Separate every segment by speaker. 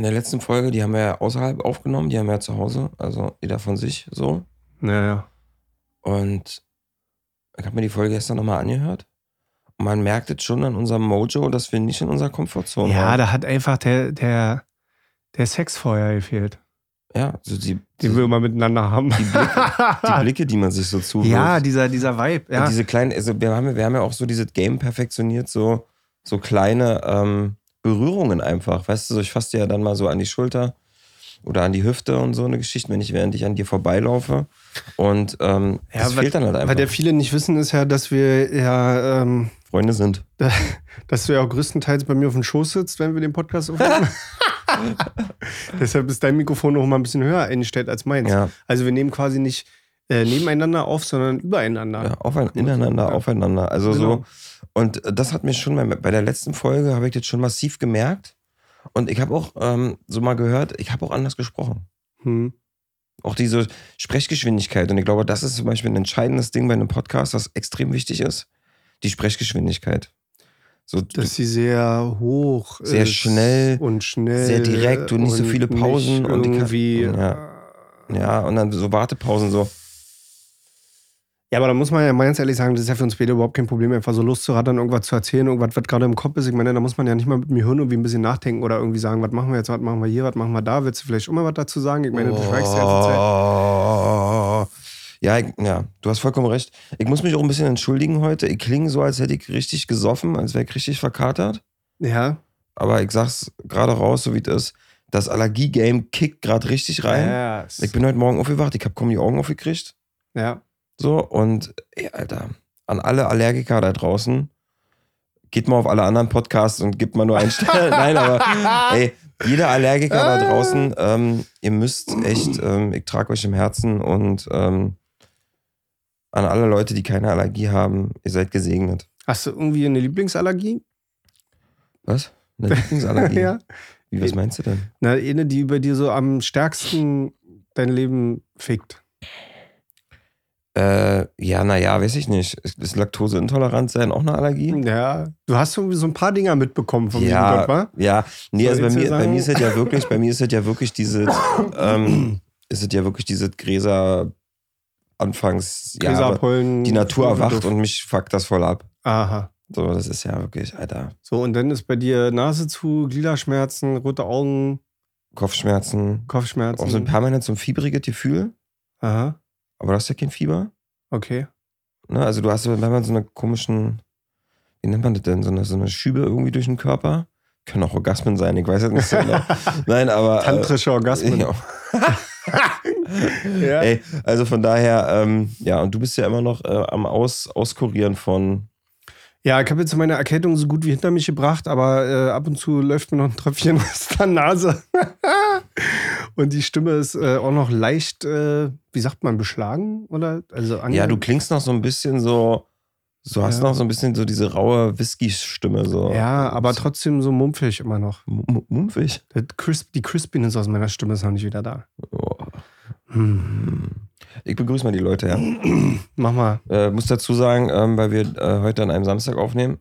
Speaker 1: in der letzten Folge, die haben wir ja außerhalb aufgenommen, die haben wir ja zu Hause, also jeder von sich so.
Speaker 2: Naja.
Speaker 1: Und ich habe mir die Folge gestern nochmal angehört. Und man merkt jetzt schon an unserem Mojo, dass wir nicht in unserer Komfortzone
Speaker 2: Ja,
Speaker 1: waren.
Speaker 2: da hat einfach der, der, der Sex vorher gefehlt,
Speaker 1: Ja, so die, die,
Speaker 2: den wir immer miteinander haben.
Speaker 1: die, Blicke, die Blicke, die man sich so zuwirft.
Speaker 2: ja, dieser, dieser Vibe. Ja.
Speaker 1: Und diese kleinen, also wir haben, wir haben ja auch so dieses Game perfektioniert, so, so kleine ähm, Berührungen einfach. Weißt du, so ich fasse dir ja dann mal so an die Schulter oder an die Hüfte und so eine Geschichte, wenn ich während ich an dir vorbeilaufe. Und ähm,
Speaker 2: Ja,
Speaker 1: das
Speaker 2: weil-
Speaker 1: fehlt dann halt einfach.
Speaker 2: Weil der viele nicht wissen, ist ja, dass wir ja, ähm,
Speaker 1: Freunde sind.
Speaker 2: dass du ja auch größtenteils bei mir auf dem Schoß sitzt, wenn wir den Podcast aufnehmen. Deshalb ist dein Mikrofon noch mal ein bisschen höher eingestellt als meins.
Speaker 1: Ja,
Speaker 2: Also wir nehmen quasi nicht äh, nebeneinander auf, sondern übereinander.
Speaker 1: ja aufein, ineinander, aufeinander. Also
Speaker 2: Genau.
Speaker 1: so. Und äh, das hat mir schon bei, bei der letzten Folge, habe ich das schon massiv gemerkt. Und ich habe auch ähm, so mal gehört, ich habe auch anders gesprochen.
Speaker 2: Hm.
Speaker 1: Auch diese Sprechgeschwindigkeit. Und ich glaube, das ist zum Beispiel ein entscheidendes Ding bei einem Podcast, das extrem wichtig ist. Die Sprechgeschwindigkeit. So,
Speaker 2: Dass sie sehr hoch
Speaker 1: Sehr
Speaker 2: ist
Speaker 1: schnell,
Speaker 2: und schnell
Speaker 1: sehr direkt und nicht so viele Pausen und
Speaker 2: irgendwie
Speaker 1: Ja. ja, und dann so Wartepausen so.
Speaker 2: Ja, aber da muss man ja mal ganz ehrlich sagen, das ist ja für uns beide überhaupt kein Problem, einfach so loszurattern, irgendwas zu erzählen, irgendwas, was gerade im Kopf ist. Ich meine, da muss man ja nicht mal mit mir hören irgendwie ein bisschen nachdenken oder irgendwie sagen, was machen wir jetzt, was machen wir hier, was machen wir da. Willst du vielleicht auch mal was dazu sagen? Ich meine, du schweigst ja jetzt Zeit.
Speaker 1: Oh. Ja, ich, ja, du hast vollkommen recht. Ich muss mich auch ein bisschen entschuldigen heute. Ich klinge so, als hätte ich richtig gesoffen, als wäre ich richtig verkatert.
Speaker 2: Ja.
Speaker 1: Aber ich sag's gerade raus, so wie es ist. Das Allergie-Game kickt gerade richtig rein.
Speaker 2: Ja.
Speaker 1: Ich bin heute Morgen aufgewacht, ich habe kaum die Augen aufgekriegt.
Speaker 2: ja.
Speaker 1: So, und ey, Alter, an alle Allergiker da draußen, geht mal auf alle anderen Podcasts und gibt mal nur einen Stern. Nein, aber ey, jeder Allergiker da draußen, ähm, ihr müsst echt, ähm, ich trage euch im Herzen und ähm, an alle Leute, die keine Allergie haben, ihr seid gesegnet.
Speaker 2: Hast du irgendwie eine Lieblingsallergie?
Speaker 1: Was? Eine Lieblingsallergie?
Speaker 2: ja.
Speaker 1: Wie, was meinst du denn?
Speaker 2: Na, eine, die über dir so am stärksten dein Leben fickt.
Speaker 1: Äh, ja, naja, weiß ich nicht. Ist Laktoseintolerant sein auch eine Allergie?
Speaker 2: Ja. Du hast irgendwie so ein paar Dinger mitbekommen vom
Speaker 1: Ja.
Speaker 2: Gott, wa?
Speaker 1: Ja, nee,
Speaker 2: Soll
Speaker 1: also bei mir, bei mir ist es ja wirklich, bei mir ist es ja wirklich diese, ähm, ist es ja wirklich diese Gräser Anfangs, ja, die Natur erwacht und mich fuckt das voll ab.
Speaker 2: Aha.
Speaker 1: So, das ist ja wirklich, Alter,
Speaker 2: So, und dann ist bei dir Nase zu, Gliederschmerzen, rote Augen,
Speaker 1: Kopfschmerzen,
Speaker 2: Kopfschmerzen.
Speaker 1: auch so ein permanent so ein fiebriges Gefühl,
Speaker 2: Aha,
Speaker 1: aber du hast ja kein Fieber.
Speaker 2: okay.
Speaker 1: Ne? Also du hast so, wenn man so eine komischen, wie nennt man das denn, so eine, so eine Schübe irgendwie durch den Körper. Können auch Orgasmen sein, ich weiß es nicht so genau. Nein, aber.
Speaker 2: Tantrische Orgasmen.
Speaker 1: Ja.
Speaker 2: Ja.
Speaker 1: Ey, also von daher, ähm, ja, und du bist ja immer noch äh, am Aus, Auskurieren von.
Speaker 2: Ja, ich habe jetzt meine Erkältung so gut wie hinter mich gebracht, aber äh, ab und zu läuft mir noch ein Tröpfchen aus der Nase. und die Stimme ist äh, auch noch leicht, äh, wie sagt man, beschlagen? Oder? Also ange-
Speaker 1: Ja, du klingst noch so ein bisschen so. Du hast
Speaker 2: Ja.
Speaker 1: noch so ein bisschen so diese raue Whisky-Stimme. So.
Speaker 2: Ja, aber trotzdem so mumpfig immer noch.
Speaker 1: M- Mumpfig.
Speaker 2: Crisp, die Crispiness aus meiner Stimme ist noch nicht wieder da.
Speaker 1: Oh.
Speaker 2: Hm.
Speaker 1: Ich begrüße mal die Leute, ja.
Speaker 2: Mach mal.
Speaker 1: Äh, muss dazu sagen, ähm, weil wir äh, heute an einem Samstag aufnehmen,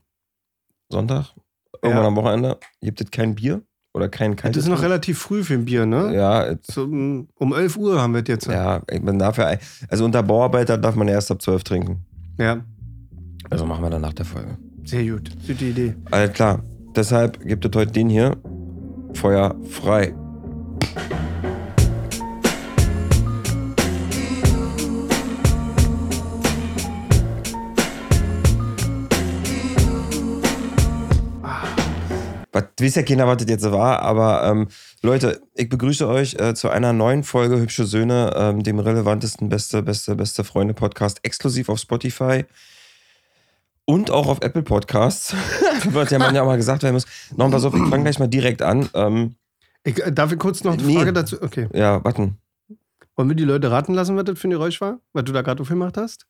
Speaker 1: Sonntag, irgendwann
Speaker 2: Ja.
Speaker 1: am Wochenende, gibt es kein Bier oder kein
Speaker 2: Das
Speaker 1: kaltes
Speaker 2: ist noch relativ früh für ein Bier, ne?
Speaker 1: Ja,
Speaker 2: So, um um 11 Uhr haben wir das jetzt.
Speaker 1: ja, ich- man darf ja, also unter Bauarbeiter darf man erst ab 12 trinken.
Speaker 2: ja.
Speaker 1: Also machen wir dann nach der Folge.
Speaker 2: Sehr gut. Gute Idee.
Speaker 1: Alles klar. Deshalb gibt es heute den hier. Feuer frei. Was weiß ja keiner, was das jetzt war, aber ähm, Leute, ich begrüße euch äh, zu einer neuen Folge Hübsche Söhne, ähm, dem relevantesten beste, beste, beste Freunde-Podcast, exklusiv auf Spotify und auch auf Apple Podcasts. Wird ja man ja auch mal gesagt werden muss. Noch pass auf, ich fange gleich mal direkt an. Ähm,
Speaker 2: Ich, äh, darf ich kurz noch eine
Speaker 1: Nee.
Speaker 2: Frage dazu? Okay.
Speaker 1: ja, warten.
Speaker 2: Wollen wir die Leute raten lassen, was das für ein Geräusch war? Was du da gerade aufgemacht hast?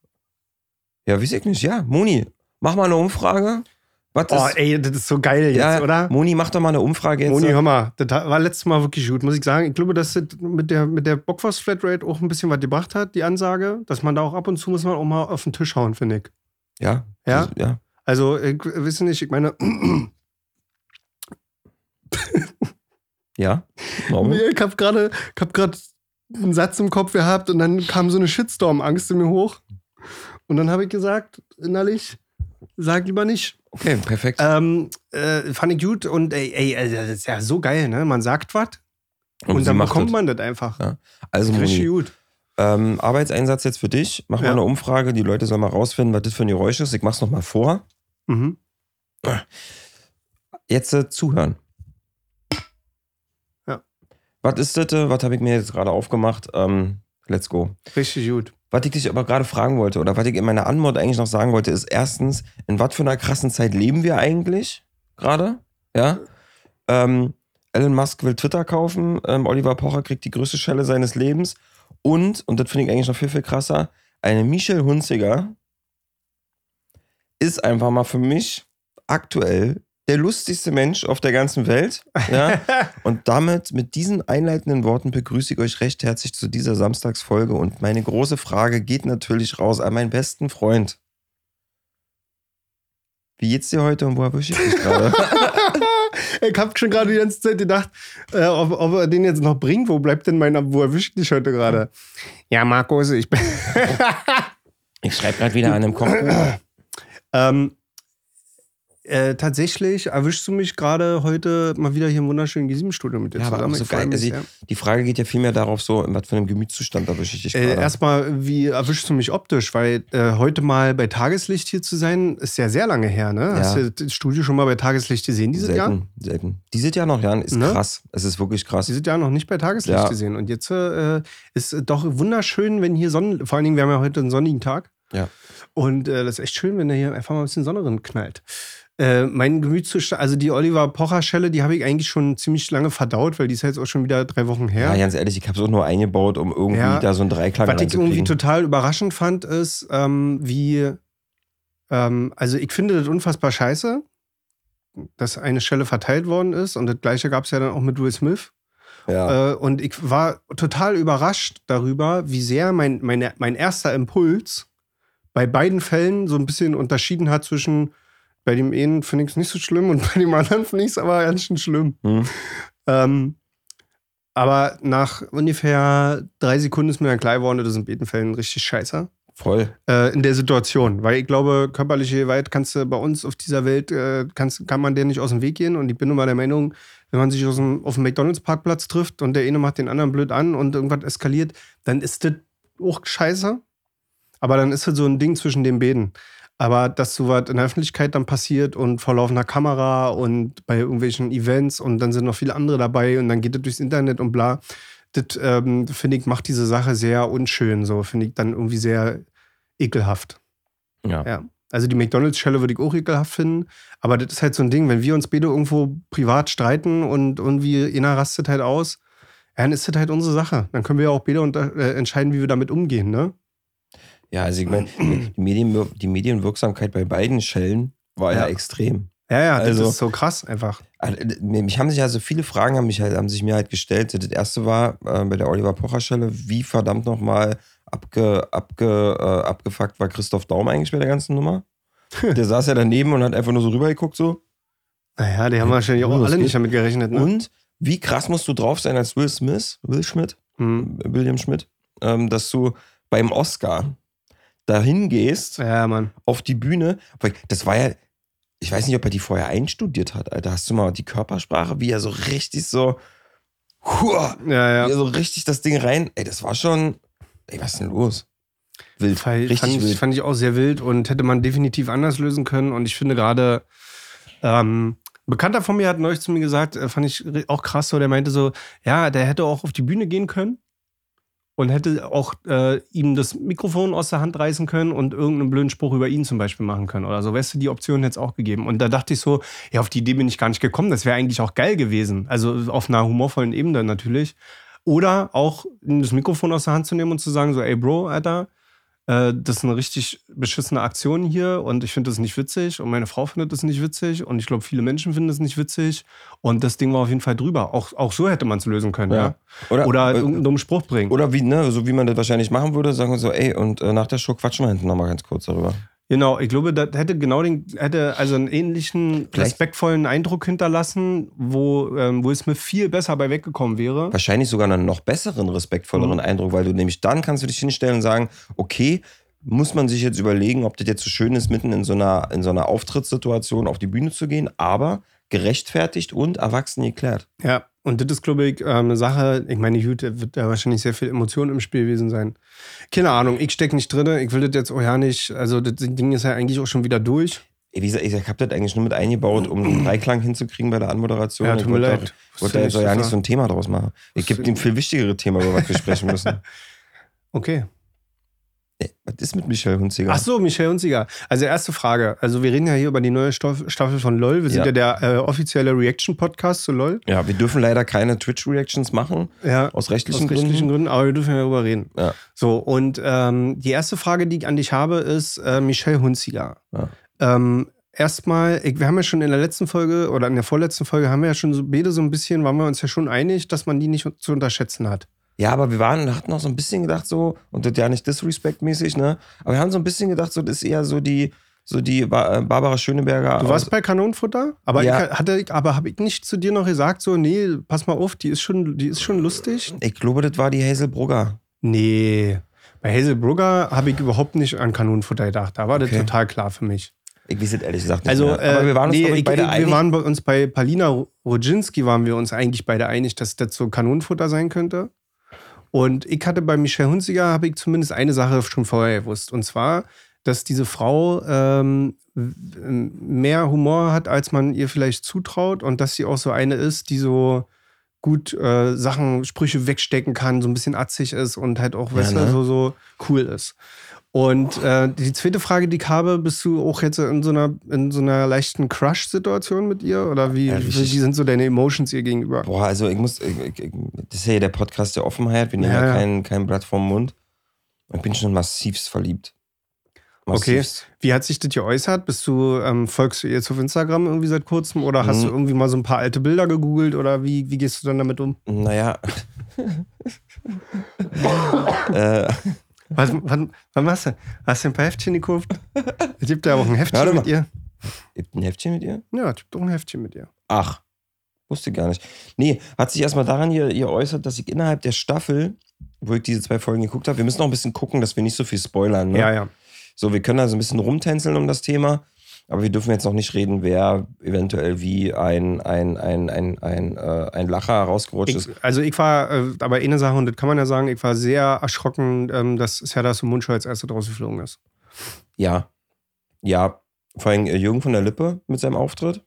Speaker 1: Ja, weiß ich nicht. Ja, Moni, mach mal eine Umfrage. Was
Speaker 2: Oh,
Speaker 1: ist,
Speaker 2: ey, das ist so geil jetzt,
Speaker 1: ja,
Speaker 2: oder?
Speaker 1: Moni, mach doch mal eine Umfrage jetzt.
Speaker 2: Moni, hör mal, das war letztes Mal wirklich gut, muss ich sagen. Ich glaube, dass das mit der, mit der Bockwurst Flatrate auch ein bisschen was gebracht hat, die Ansage, dass man da auch ab und zu muss man auch mal auf den Tisch hauen, finde ich.
Speaker 1: ja,
Speaker 2: Ja?
Speaker 1: das- ja.
Speaker 2: Also, ich weiß nicht, ich meine,
Speaker 1: Ja?
Speaker 2: Nee, ich habe gerade hab einen Satz im Kopf gehabt und dann kam so eine Shitstorm-Angst in mir hoch. Und dann habe ich gesagt, innerlich, sag lieber nicht.
Speaker 1: Okay, perfekt.
Speaker 2: Ähm, äh, fand ich gut und ey, ey, ey, das ist ja so geil, ne? Man sagt was und,
Speaker 1: sie
Speaker 2: dann bekommt
Speaker 1: das.
Speaker 2: man das einfach.
Speaker 1: Ja. Also,
Speaker 2: Richtig
Speaker 1: Moni,
Speaker 2: gut.
Speaker 1: ähm, Arbeitseinsatz jetzt für dich. Mach mal
Speaker 2: Ja.
Speaker 1: eine Umfrage. Die Leute sollen mal rausfinden, was das für ein Geräusch ist. Ich mach's noch mal vor.
Speaker 2: Mhm.
Speaker 1: Jetzt äh, zuhören.
Speaker 2: Ja.
Speaker 1: Was ist das? äh, Was habe ich mir jetzt gerade aufgemacht? Ähm, let's go.
Speaker 2: Richtig gut.
Speaker 1: Was ich dich aber gerade fragen wollte oder was ich in meiner Antwort eigentlich noch sagen wollte, ist erstens, in was für einer krassen Zeit leben wir eigentlich gerade? Ja. Ähm, Elon Musk will Twitter kaufen, ähm, Oliver Pocher kriegt die größte Schelle seines Lebens und, und das finde ich eigentlich noch viel, viel krasser, eine Michelle Hunziger ist einfach mal für mich aktuell der lustigste Mensch auf der ganzen Welt. Ja? Und damit, mit diesen einleitenden Worten begrüße ich euch recht herzlich zu dieser Samstagsfolge. Und meine große Frage geht natürlich raus an meinen besten Freund. Wie geht's dir heute und wo erwische ich dich gerade?
Speaker 2: ich hab schon gerade die ganze Zeit gedacht, äh, ob, ob er den jetzt noch bringt. Wo bleibt denn mein, wo erwischt dich heute gerade? Ja, Markus, ich bin.
Speaker 1: Ich schreibe gerade wieder an einem Kochbuch.
Speaker 2: ähm, äh, tatsächlich erwischst du mich gerade heute mal wieder hier im wunderschönen G7-Studio mit dir
Speaker 1: Ja, aber
Speaker 2: zusammen.
Speaker 1: auch so geil. Also,
Speaker 2: sehr.
Speaker 1: die Frage geht ja vielmehr darauf so, in was für einem Gemütszustand erwische ich dich
Speaker 2: Äh,
Speaker 1: gerade.
Speaker 2: erstmal, wie erwischst du mich optisch? Weil äh, heute mal bei Tageslicht hier zu sein, ist ja sehr lange her, ne? Hast
Speaker 1: Ja.
Speaker 2: du das Studio schon mal bei Tageslicht gesehen dieses Jahr?
Speaker 1: selten, selten. Dieses Jahr noch, Jan, ist
Speaker 2: Ne?
Speaker 1: krass. Es ist wirklich krass.
Speaker 2: Die sind ja noch nicht bei Tageslicht
Speaker 1: Ja.
Speaker 2: gesehen. Und jetzt äh, ist doch wunderschön, wenn hier Sonnen, vor allen Dingen, wir haben ja heute einen sonnigen Tag.
Speaker 1: Ja.
Speaker 2: Und äh, das ist echt schön, wenn da hier einfach mal ein bisschen Sonne drin knallt. Äh, mein Gemütszustand, also die Oliver Pocher-Schelle, die habe ich eigentlich schon ziemlich lange verdaut, weil die ist ja jetzt auch schon wieder drei Wochen her.
Speaker 1: Ja, ganz ehrlich, ich habe es auch nur eingebaut, um irgendwie
Speaker 2: Ja.
Speaker 1: da so einen Dreiklang
Speaker 2: Was ich irgendwie total überraschend fand, ist, ähm, wie, ähm, also ich finde das unfassbar scheiße, dass eine Stelle verteilt worden ist. Und das gleiche gab es ja dann auch mit Will Smith.
Speaker 1: Ja.
Speaker 2: Äh, und ich war total überrascht darüber, wie sehr mein, mein, mein erster Impuls bei beiden Fällen so ein bisschen unterschieden hat zwischen, bei dem einen finde ich es nicht so schlimm und bei dem anderen finde ich es aber ganz schön schlimm.
Speaker 1: Hm.
Speaker 2: Ähm, aber nach ungefähr drei Sekunden ist mir dann klar geworden, das ist in beiden Fällen richtig scheiße.
Speaker 1: Voll.
Speaker 2: Äh, in der Situation. Weil ich glaube, körperliche Gewalt kannst du bei uns auf dieser Welt, äh, kannst, kann man der nicht aus dem Weg gehen. Und ich bin nun mal der Meinung, wenn man sich aus dem, auf dem McDonalds-Parkplatz trifft und der eine macht den anderen blöd an und irgendwas eskaliert, dann ist das auch scheiße. Aber dann ist das so ein Ding zwischen den beiden. Aber dass sowas in der Öffentlichkeit dann passiert und vor laufender Kamera und bei irgendwelchen Events und dann sind noch viele andere dabei und dann geht das durchs Internet und bla, das ähm, finde ich, macht diese Sache sehr unschön. So finde ich dann irgendwie sehr ekelhaft.
Speaker 1: Ja.
Speaker 2: Ja. Also die McDonalds-Schelle würde ich auch ekelhaft finden. Aber das ist halt so ein Ding, wenn wir uns beide irgendwo privat streiten und irgendwie einer rastet halt aus, dann ist das halt unsere Sache. Dann können wir ja auch beide äh, entscheiden, wie wir damit umgehen, ne?
Speaker 1: Ja, also ich meine, die, Medien, die Medienwirksamkeit bei beiden Schellen war ja,
Speaker 2: Ja.
Speaker 1: extrem.
Speaker 2: Ja, ja, das
Speaker 1: Also-
Speaker 2: ist so krass einfach.
Speaker 1: Also, Mich haben sich also viele Fragen haben, mich halt, haben sich mir halt gestellt. Das erste war äh, bei der Oliver Pocher Stelle, wie verdammt nochmal abge, abge, äh, abgefuckt war Christoph Daum eigentlich bei der ganzen Nummer? Der saß ja daneben und hat einfach nur so rübergeguckt so.
Speaker 2: Naja, die haben wahrscheinlich auch
Speaker 1: das
Speaker 2: alle
Speaker 1: geht.
Speaker 2: nicht damit gerechnet, ne?
Speaker 1: Und wie krass musst du drauf sein als Will Smith, Will Schmidt,
Speaker 2: Hm.
Speaker 1: William Schmidt, ähm, dass du beim Oscar dahin gehst,
Speaker 2: Ja, Mann.
Speaker 1: auf die Bühne. Weil Das war ja, ich weiß nicht, ob er die vorher einstudiert hat, Alter. Hast du mal die Körpersprache, wie er so richtig so, huah,
Speaker 2: Ja, ja.
Speaker 1: wie er so richtig das Ding rein. Ey, das war schon, ey, was ist denn los? Wild,
Speaker 2: Fall,
Speaker 1: richtig
Speaker 2: fand, ich,
Speaker 1: wild.
Speaker 2: fand ich auch sehr wild und hätte man definitiv anders lösen können. Und ich finde gerade, ähm, ein Bekannter von mir hat neulich zu mir gesagt, äh, fand ich auch krass so, der meinte so, ja, der hätte auch auf die Bühne gehen können und hätte auch äh, ihm das Mikrofon aus der Hand reißen können und irgendeinen blöden Spruch über ihn zum Beispiel machen können oder so. Weißt du, die Option hätte es auch gegeben. Und da dachte ich so, ja, auf die Idee bin ich gar nicht gekommen. Das wäre eigentlich auch geil gewesen. Also auf einer humorvollen Ebene natürlich. Oder auch das Mikrofon aus der Hand zu nehmen und zu sagen, so, ey Bro, Alter, äh, das ist eine richtig beschissene Aktion hier und ich finde das nicht witzig und meine Frau findet das nicht witzig und ich glaube, viele Menschen finden das nicht witzig und das Ding war auf jeden Fall drüber. Auch, auch so hätte man es lösen können, ja.
Speaker 1: Oder,
Speaker 2: Oder
Speaker 1: äh,
Speaker 2: irgendeinen dummen Spruch bringen.
Speaker 1: oder wie, ne, so wie man das wahrscheinlich machen würde, sagen wir so, ey, und äh, nach der Show quatschen wir hinten nochmal ganz kurz darüber.
Speaker 2: Genau, ich glaube, das hätte genau den, hätte also einen ähnlichen
Speaker 1: Vielleicht-
Speaker 2: respektvollen Eindruck hinterlassen, wo ähm, Will Smith viel besser bei weggekommen wäre.
Speaker 1: Wahrscheinlich sogar einen noch besseren, respektvolleren
Speaker 2: Mhm.
Speaker 1: Eindruck, weil du nämlich dann kannst du dich hinstellen und sagen, okay, muss man sich jetzt überlegen, ob das jetzt so schön ist, mitten in so einer, in so einer Auftrittssituation auf die Bühne zu gehen, aber gerechtfertigt und erwachsen geklärt.
Speaker 2: Ja, und das ist, glaube ich, ähm, eine Sache, ich meine, gut, da wird da wahrscheinlich sehr viel Emotion im Spiel gewesen sein. Keine Ahnung, ich stecke nicht drin, ich will das jetzt auch ja nicht, also das Ding ist ja eigentlich auch schon wieder durch.
Speaker 1: Wie gesagt, ich habe das eigentlich nur mit eingebaut, um den Dreiklang hinzukriegen bei der Anmoderation.
Speaker 2: Ja,
Speaker 1: Ich
Speaker 2: tut mir
Speaker 1: wollte
Speaker 2: leid.
Speaker 1: Ich wollte da jetzt auch ja nicht so ein Thema draus machen. Ich gebe dem viel wichtigere Thema, über was wir sprechen müssen.
Speaker 2: Okay.
Speaker 1: Was ist mit Michelle Hunziger?
Speaker 2: Ach so, Michel Hunziger. Also erste Frage. Also wir reden ja hier über die neue Staffel von LOL. Wir sind ja,
Speaker 1: Ja.
Speaker 2: der äh, offizielle Reaction-Podcast zu LOL.
Speaker 1: Ja, wir dürfen leider keine Twitch-Reactions machen,
Speaker 2: Ja.
Speaker 1: aus rechtlichen,
Speaker 2: Aus rechtlichen
Speaker 1: Gründen.
Speaker 2: Gründen, aber wir dürfen ja darüber reden.
Speaker 1: Ja.
Speaker 2: So, und ähm, die erste Frage, die ich an dich habe, ist äh, Michelle Hunziger.
Speaker 1: Ja.
Speaker 2: Ähm, erstmal, wir haben ja schon in der letzten Folge oder in der vorletzten Folge haben wir ja schon so, beide so ein bisschen, waren wir uns ja schon einig, dass man die nicht zu unterschätzen hat.
Speaker 1: Ja, aber wir waren, hatten auch so ein bisschen gedacht so, und das ja nicht disrespect-mäßig, ne? Aber wir haben so ein bisschen gedacht, so, das ist eher so die, so die Ba- äh, Barbara Schöneberger.
Speaker 2: Du warst bei Kanonenfutter, aber
Speaker 1: Ja.
Speaker 2: ich, hatte, aber habe ich nicht zu dir noch gesagt, so, nee, pass mal auf, die ist schon, die ist schon lustig?
Speaker 1: ich glaube, das war die Hazel Brugger.
Speaker 2: Nee. Bei Hazel Brugger habe ich überhaupt nicht an Kanonenfutter gedacht. Da war das
Speaker 1: Okay.
Speaker 2: total klar für mich.
Speaker 1: Ich weiß es ehrlich gesagt nicht
Speaker 2: Also,
Speaker 1: mehr. Aber
Speaker 2: äh,
Speaker 1: wir waren uns,
Speaker 2: nee,
Speaker 1: ich, beide
Speaker 2: ich,
Speaker 1: einig.
Speaker 2: wir waren bei uns bei Palina Rodzinski waren wir uns eigentlich beide einig, dass das so Kanonenfutter sein könnte. Und ich hatte bei Michelle Hunziger, habe ich zumindest eine Sache schon vorher gewusst. Und zwar, dass diese Frau ähm, mehr Humor hat, als man ihr vielleicht zutraut. Und dass sie auch so eine ist, die so gut äh, Sachen, Sprüche wegstecken kann, so ein bisschen atzig ist und halt auch,
Speaker 1: Ja,
Speaker 2: weißt du,
Speaker 1: ne?
Speaker 2: so, so cool ist. Und äh, die zweite Frage, die ich habe, bist du auch jetzt in so einer, in so einer leichten Crush-Situation mit ihr? Oder wie,
Speaker 1: Ja,
Speaker 2: wie, sind so deine Emotions ihr gegenüber?
Speaker 1: Boah, also ich muss, ich, ich, das ist ja hier der Podcast der Offenheit. Wir nehmen
Speaker 2: Ja,
Speaker 1: ja, kein, kein Blatt vorm Mund. Und ich bin schon massivst verliebt. Massivst.
Speaker 2: Wie hat sich das geäußert? Bist du, ähm, folgst du ihr jetzt auf Instagram irgendwie seit kurzem? Oder hast
Speaker 1: Mhm.
Speaker 2: du irgendwie mal so ein paar alte Bilder gegoogelt? Oder wie, wie gehst du dann damit um?
Speaker 1: Naja. äh,
Speaker 2: Was, wann, wann machst du? Hast du ein paar Heftchen gekauft? Es gibt ja auch ein Heftchen
Speaker 1: Warte mal.
Speaker 2: mit ihr.
Speaker 1: ihr habt ein Heftchen mit ihr?
Speaker 2: Ja, es gibt auch ein Heftchen mit ihr.
Speaker 1: Ach, wusste gar nicht. Nee, hat sich erstmal daran hier, hier äußert, dass ich innerhalb der Staffel, wo ich diese zwei Folgen geguckt habe, wir müssen noch ein bisschen gucken, dass wir nicht so viel spoilern. Ne?
Speaker 2: Ja, ja.
Speaker 1: So, wir können da so ein bisschen rumtänzeln um das Thema, aber wir dürfen jetzt noch nicht reden, wer eventuell wie ein, ein, ein, ein, ein, äh, ein Lacher rausgerutscht ist.
Speaker 2: Ich, also ich war, äh, aber eine Sache, und das kann man ja sagen, ich war sehr erschrocken, ähm, dass Serdar Sumuncu als Erster rausgeflogen ist.
Speaker 1: Ja. Ja. Vor allem äh, Jürgen von der Lippe mit seinem Auftritt.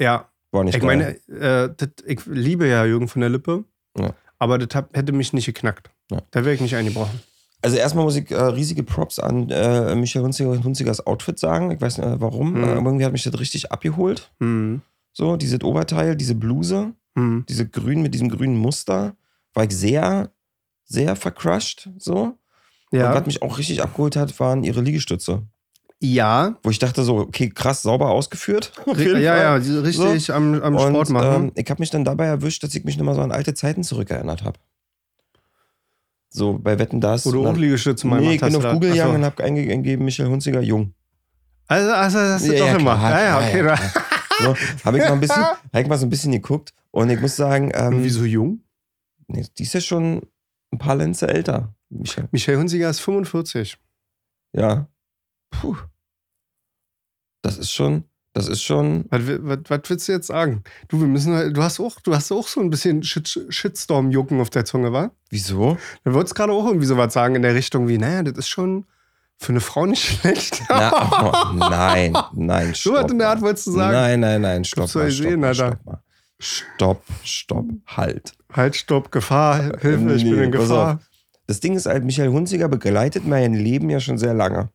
Speaker 2: Ja,
Speaker 1: War nicht
Speaker 2: ich
Speaker 1: geil.
Speaker 2: meine, äh, das, ich liebe ja Jürgen von der Lippe,
Speaker 1: Ja.
Speaker 2: aber das hab, hätte mich nicht geknackt.
Speaker 1: Ja.
Speaker 2: Da wäre ich nicht eingebrochen.
Speaker 1: Also erstmal muss ich äh, riesige Props an äh, Michael Hunziger, Hunzigers Outfit sagen. Ich weiß nicht äh, warum,
Speaker 2: Mhm.
Speaker 1: äh, aber irgendwie hat mich das richtig abgeholt.
Speaker 2: Hm.
Speaker 1: So, dieses Oberteil, diese Bluse,
Speaker 2: Hm.
Speaker 1: diese grün mit diesem grünen Muster, war ich sehr, sehr vercrushed. So. Und
Speaker 2: Ja.
Speaker 1: was mich auch richtig abgeholt hat, waren ihre Liegestütze.
Speaker 2: ja.
Speaker 1: Wo ich dachte so, okay, krass, sauber ausgeführt.
Speaker 2: Ja, ja, richtig am, am
Speaker 1: Und
Speaker 2: Sport machen.
Speaker 1: ähm, ich habe mich dann dabei erwischt, dass ich mich nochmal so an alte Zeiten zurückerinnert habe. So bei Wetten das.
Speaker 2: Wo du
Speaker 1: und
Speaker 2: auch
Speaker 1: dann-
Speaker 2: Liegestütze mal
Speaker 1: Nee, ich bin auf
Speaker 2: oder?
Speaker 1: Google
Speaker 2: so.
Speaker 1: gegangen und habe eingegeben, Michael Hunziger jung.
Speaker 2: Also, also das hast du
Speaker 1: Ja,
Speaker 2: doch
Speaker 1: ja,
Speaker 2: immer.
Speaker 1: klar,
Speaker 2: ja, ja,
Speaker 1: klar,
Speaker 2: okay.
Speaker 1: ja, So, habe ich mal ein bisschen, hab ich mal so ein bisschen geguckt und ich muss sagen, ähm,
Speaker 2: Wieso jung?
Speaker 1: nee, die ist ja schon ein paar Lenze älter. Michael.
Speaker 2: Michelle Hunziger ist 45.
Speaker 1: Ja. Puh. Das ist schon, das ist schon.
Speaker 2: Was, was, was willst du jetzt sagen? Du, wir müssen, halt- du hast auch, du hast auch so ein bisschen Shit, Shitstorm-Jucken auf der Zunge, wa?
Speaker 1: Wieso?
Speaker 2: Du wolltest gerade auch irgendwie sowas sagen in der Richtung wie, naja, das ist schon für eine Frau nicht schlecht.
Speaker 1: Na, oh, nein, nein,
Speaker 2: so
Speaker 1: stopp.
Speaker 2: was in der Art wolltest du sagen.
Speaker 1: Nein, nein, nein, stopp mal, stopp,
Speaker 2: sehen,
Speaker 1: mal,
Speaker 2: Alter.
Speaker 1: stopp mal. Stopp, stopp, halt.
Speaker 2: Halt, stopp, Gefahr, Hilfe, ich bin
Speaker 1: Nee,
Speaker 2: in Gefahr.
Speaker 1: Das Ding ist halt, Michael Hunziger begleitet mein Leben ja schon sehr lange.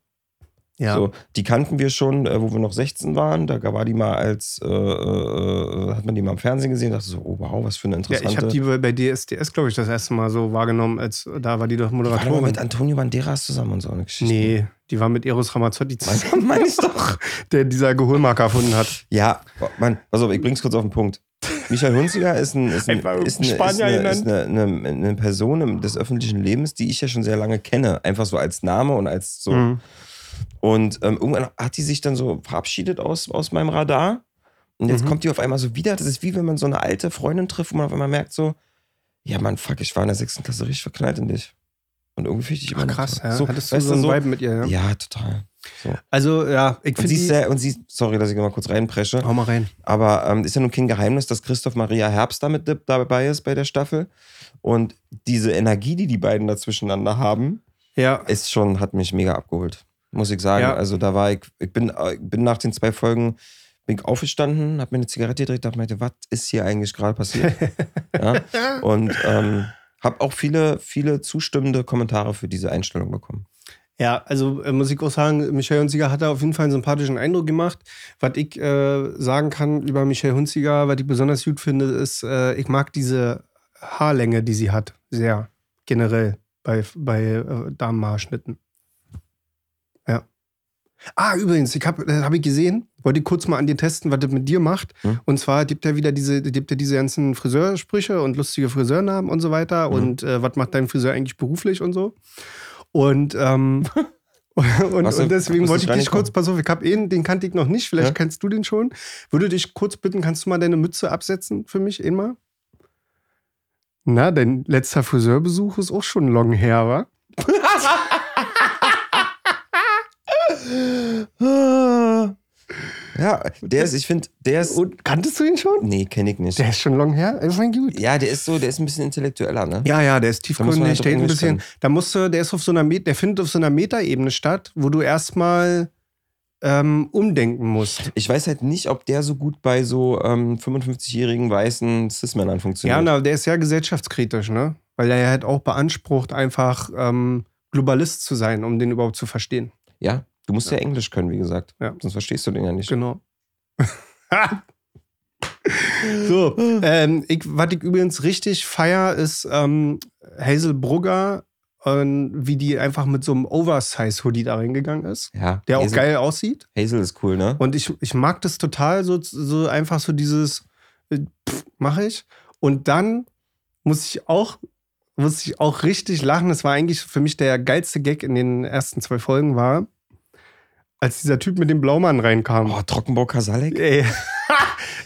Speaker 2: Ja.
Speaker 1: So, die kannten wir schon, äh, wo wir noch 16 waren. Da war die mal als, äh, äh, hat man die mal im Fernsehen gesehen, dachte so, oh wow, was für eine
Speaker 2: ja,
Speaker 1: interessante.
Speaker 2: ich habe die bei- DSDS, glaube ich, das erste Mal so wahrgenommen, als da war die doch
Speaker 1: die war doch
Speaker 2: Moderatorin.
Speaker 1: mit Antonio Banderas zusammen und so eine Geschichte.
Speaker 2: nee, die war mit Eros Ramazzotti zusammen,
Speaker 1: Meine ich doch.
Speaker 2: der dieser Alkoholmarker erfunden hat.
Speaker 1: Ja, Mann, auf, ich bring's kurz auf den Punkt. Michael Hunziger ist, ein, ist, ein, ist, eine, ist,
Speaker 2: Spanier
Speaker 1: eine, ist eine, eine, Person im- des öffentlichen Lebens, die ich ja schon sehr lange kenne. Einfach so als Name und als so.
Speaker 2: Mhm.
Speaker 1: Und ähm, irgendwann hat die sich dann so verabschiedet aus, aus meinem Radar. Und jetzt
Speaker 2: Mhm.
Speaker 1: kommt die auf einmal so wieder. Das ist wie wenn man so eine alte Freundin trifft, wo man auf einmal merkt so, ja Mann, fuck, ich war in der sechsten Klasse richtig verknallt in dich. Und irgendwie finde ich dich immer
Speaker 2: krass, ja.
Speaker 1: So,
Speaker 2: Hattest du so einen
Speaker 1: so,
Speaker 2: Vibe mit ihr, ja?
Speaker 1: ja, total. So.
Speaker 2: Also, ja, ich finde
Speaker 1: sie, und sie, sorry, dass ich mal kurz reinpresche,
Speaker 2: Hau mal rein.
Speaker 1: aber ähm, ist ja nun kein Geheimnis, dass Christoph Maria Herbst damit dabei ist bei der Staffel. Und diese Energie, die die beiden dazwischeneinander haben,
Speaker 2: Ja,
Speaker 1: ist schon, hat mich mega abgeholt. Muss ich sagen.
Speaker 2: Ja.
Speaker 1: Also da war ich, ich bin, äh, bin nach den zwei Folgen bin ich aufgestanden, habe mir eine Zigarette gedreht, dachte meinte, was ist hier eigentlich gerade passiert? ja? Und ähm, habe auch viele, viele zustimmende Kommentare für diese Einstellung bekommen.
Speaker 2: Ja, also äh, muss ich auch sagen, Michelle Hunziger hat da auf jeden Fall einen sympathischen Eindruck gemacht. Was ich äh, sagen kann über Michelle Hunziger, was ich besonders gut finde, ist, äh, ich mag diese Haarlänge, die sie hat, sehr generell bei, bei äh, Damenhaarschnitten. Ah, übrigens, ich habe hab ich gesehen, wollte ich kurz mal an dir testen, was das mit dir macht.
Speaker 1: Hm.
Speaker 2: Und zwar gibt er wieder diese, gibt er diese ganzen Friseursprüche und lustige Friseurnamen und so weiter.
Speaker 1: Hm.
Speaker 2: Und äh, was macht dein Friseur eigentlich beruflich und so. Und, ähm, und,
Speaker 1: du-
Speaker 2: und deswegen wollte ich dich kurz, pass auf, ich habe eh, den kannte ich noch nicht, vielleicht
Speaker 1: Ja?
Speaker 2: kennst du den schon. Würde dich kurz bitten, kannst du mal deine Mütze absetzen für mich, einmal? Na, dein letzter Friseurbesuch ist auch schon long her, wa?
Speaker 1: Ja, der ist, ich finde, der ist.
Speaker 2: Und kanntest du ihn schon?
Speaker 1: Nee, kenne ich nicht.
Speaker 2: Der ist schon long her. Ich mein, gut.
Speaker 1: Ja, der ist so, der ist ein bisschen intellektueller, ne?
Speaker 2: Ja, ja, der ist tiefgründig,
Speaker 1: halt
Speaker 2: der, ein bisschen,
Speaker 1: können.
Speaker 2: da musst du, der ist auf so einer der findet auf so einer Metaebene statt, wo du erstmal ähm, umdenken musst.
Speaker 1: Ich weiß halt nicht, ob der so gut bei so ähm, 55-jährigen weißen Cis-Männern
Speaker 2: Ja,
Speaker 1: funktioniert.
Speaker 2: na, der ist ja gesellschaftskritisch, ne? Weil er ja halt auch beansprucht, einfach ähm, Globalist zu sein, um den überhaupt zu verstehen.
Speaker 1: Ja, du musst ja. Englisch können, wie gesagt.
Speaker 2: Ja.
Speaker 1: Sonst verstehst du den ja nicht.
Speaker 2: Genau. so, ähm, ich, was ich übrigens richtig feier, ist ähm, Hazel Brugger, ähm, wie die einfach mit so einem Oversize-Hoodie da reingegangen ist,
Speaker 1: Ja.
Speaker 2: der auch
Speaker 1: Hazel,
Speaker 2: geil aussieht.
Speaker 1: Hazel ist cool, ne?
Speaker 2: Und ich, ich mag das total, so, so einfach so dieses, äh, mache ich. Und dann muss ich auch, muss ich auch richtig lachen. Das war eigentlich für mich der geilste Gag in den ersten zwei Folgen war, als dieser Typ mit dem Blaumann reinkam.
Speaker 1: Oh, Trockenbau Kasalek?
Speaker 2: Ey.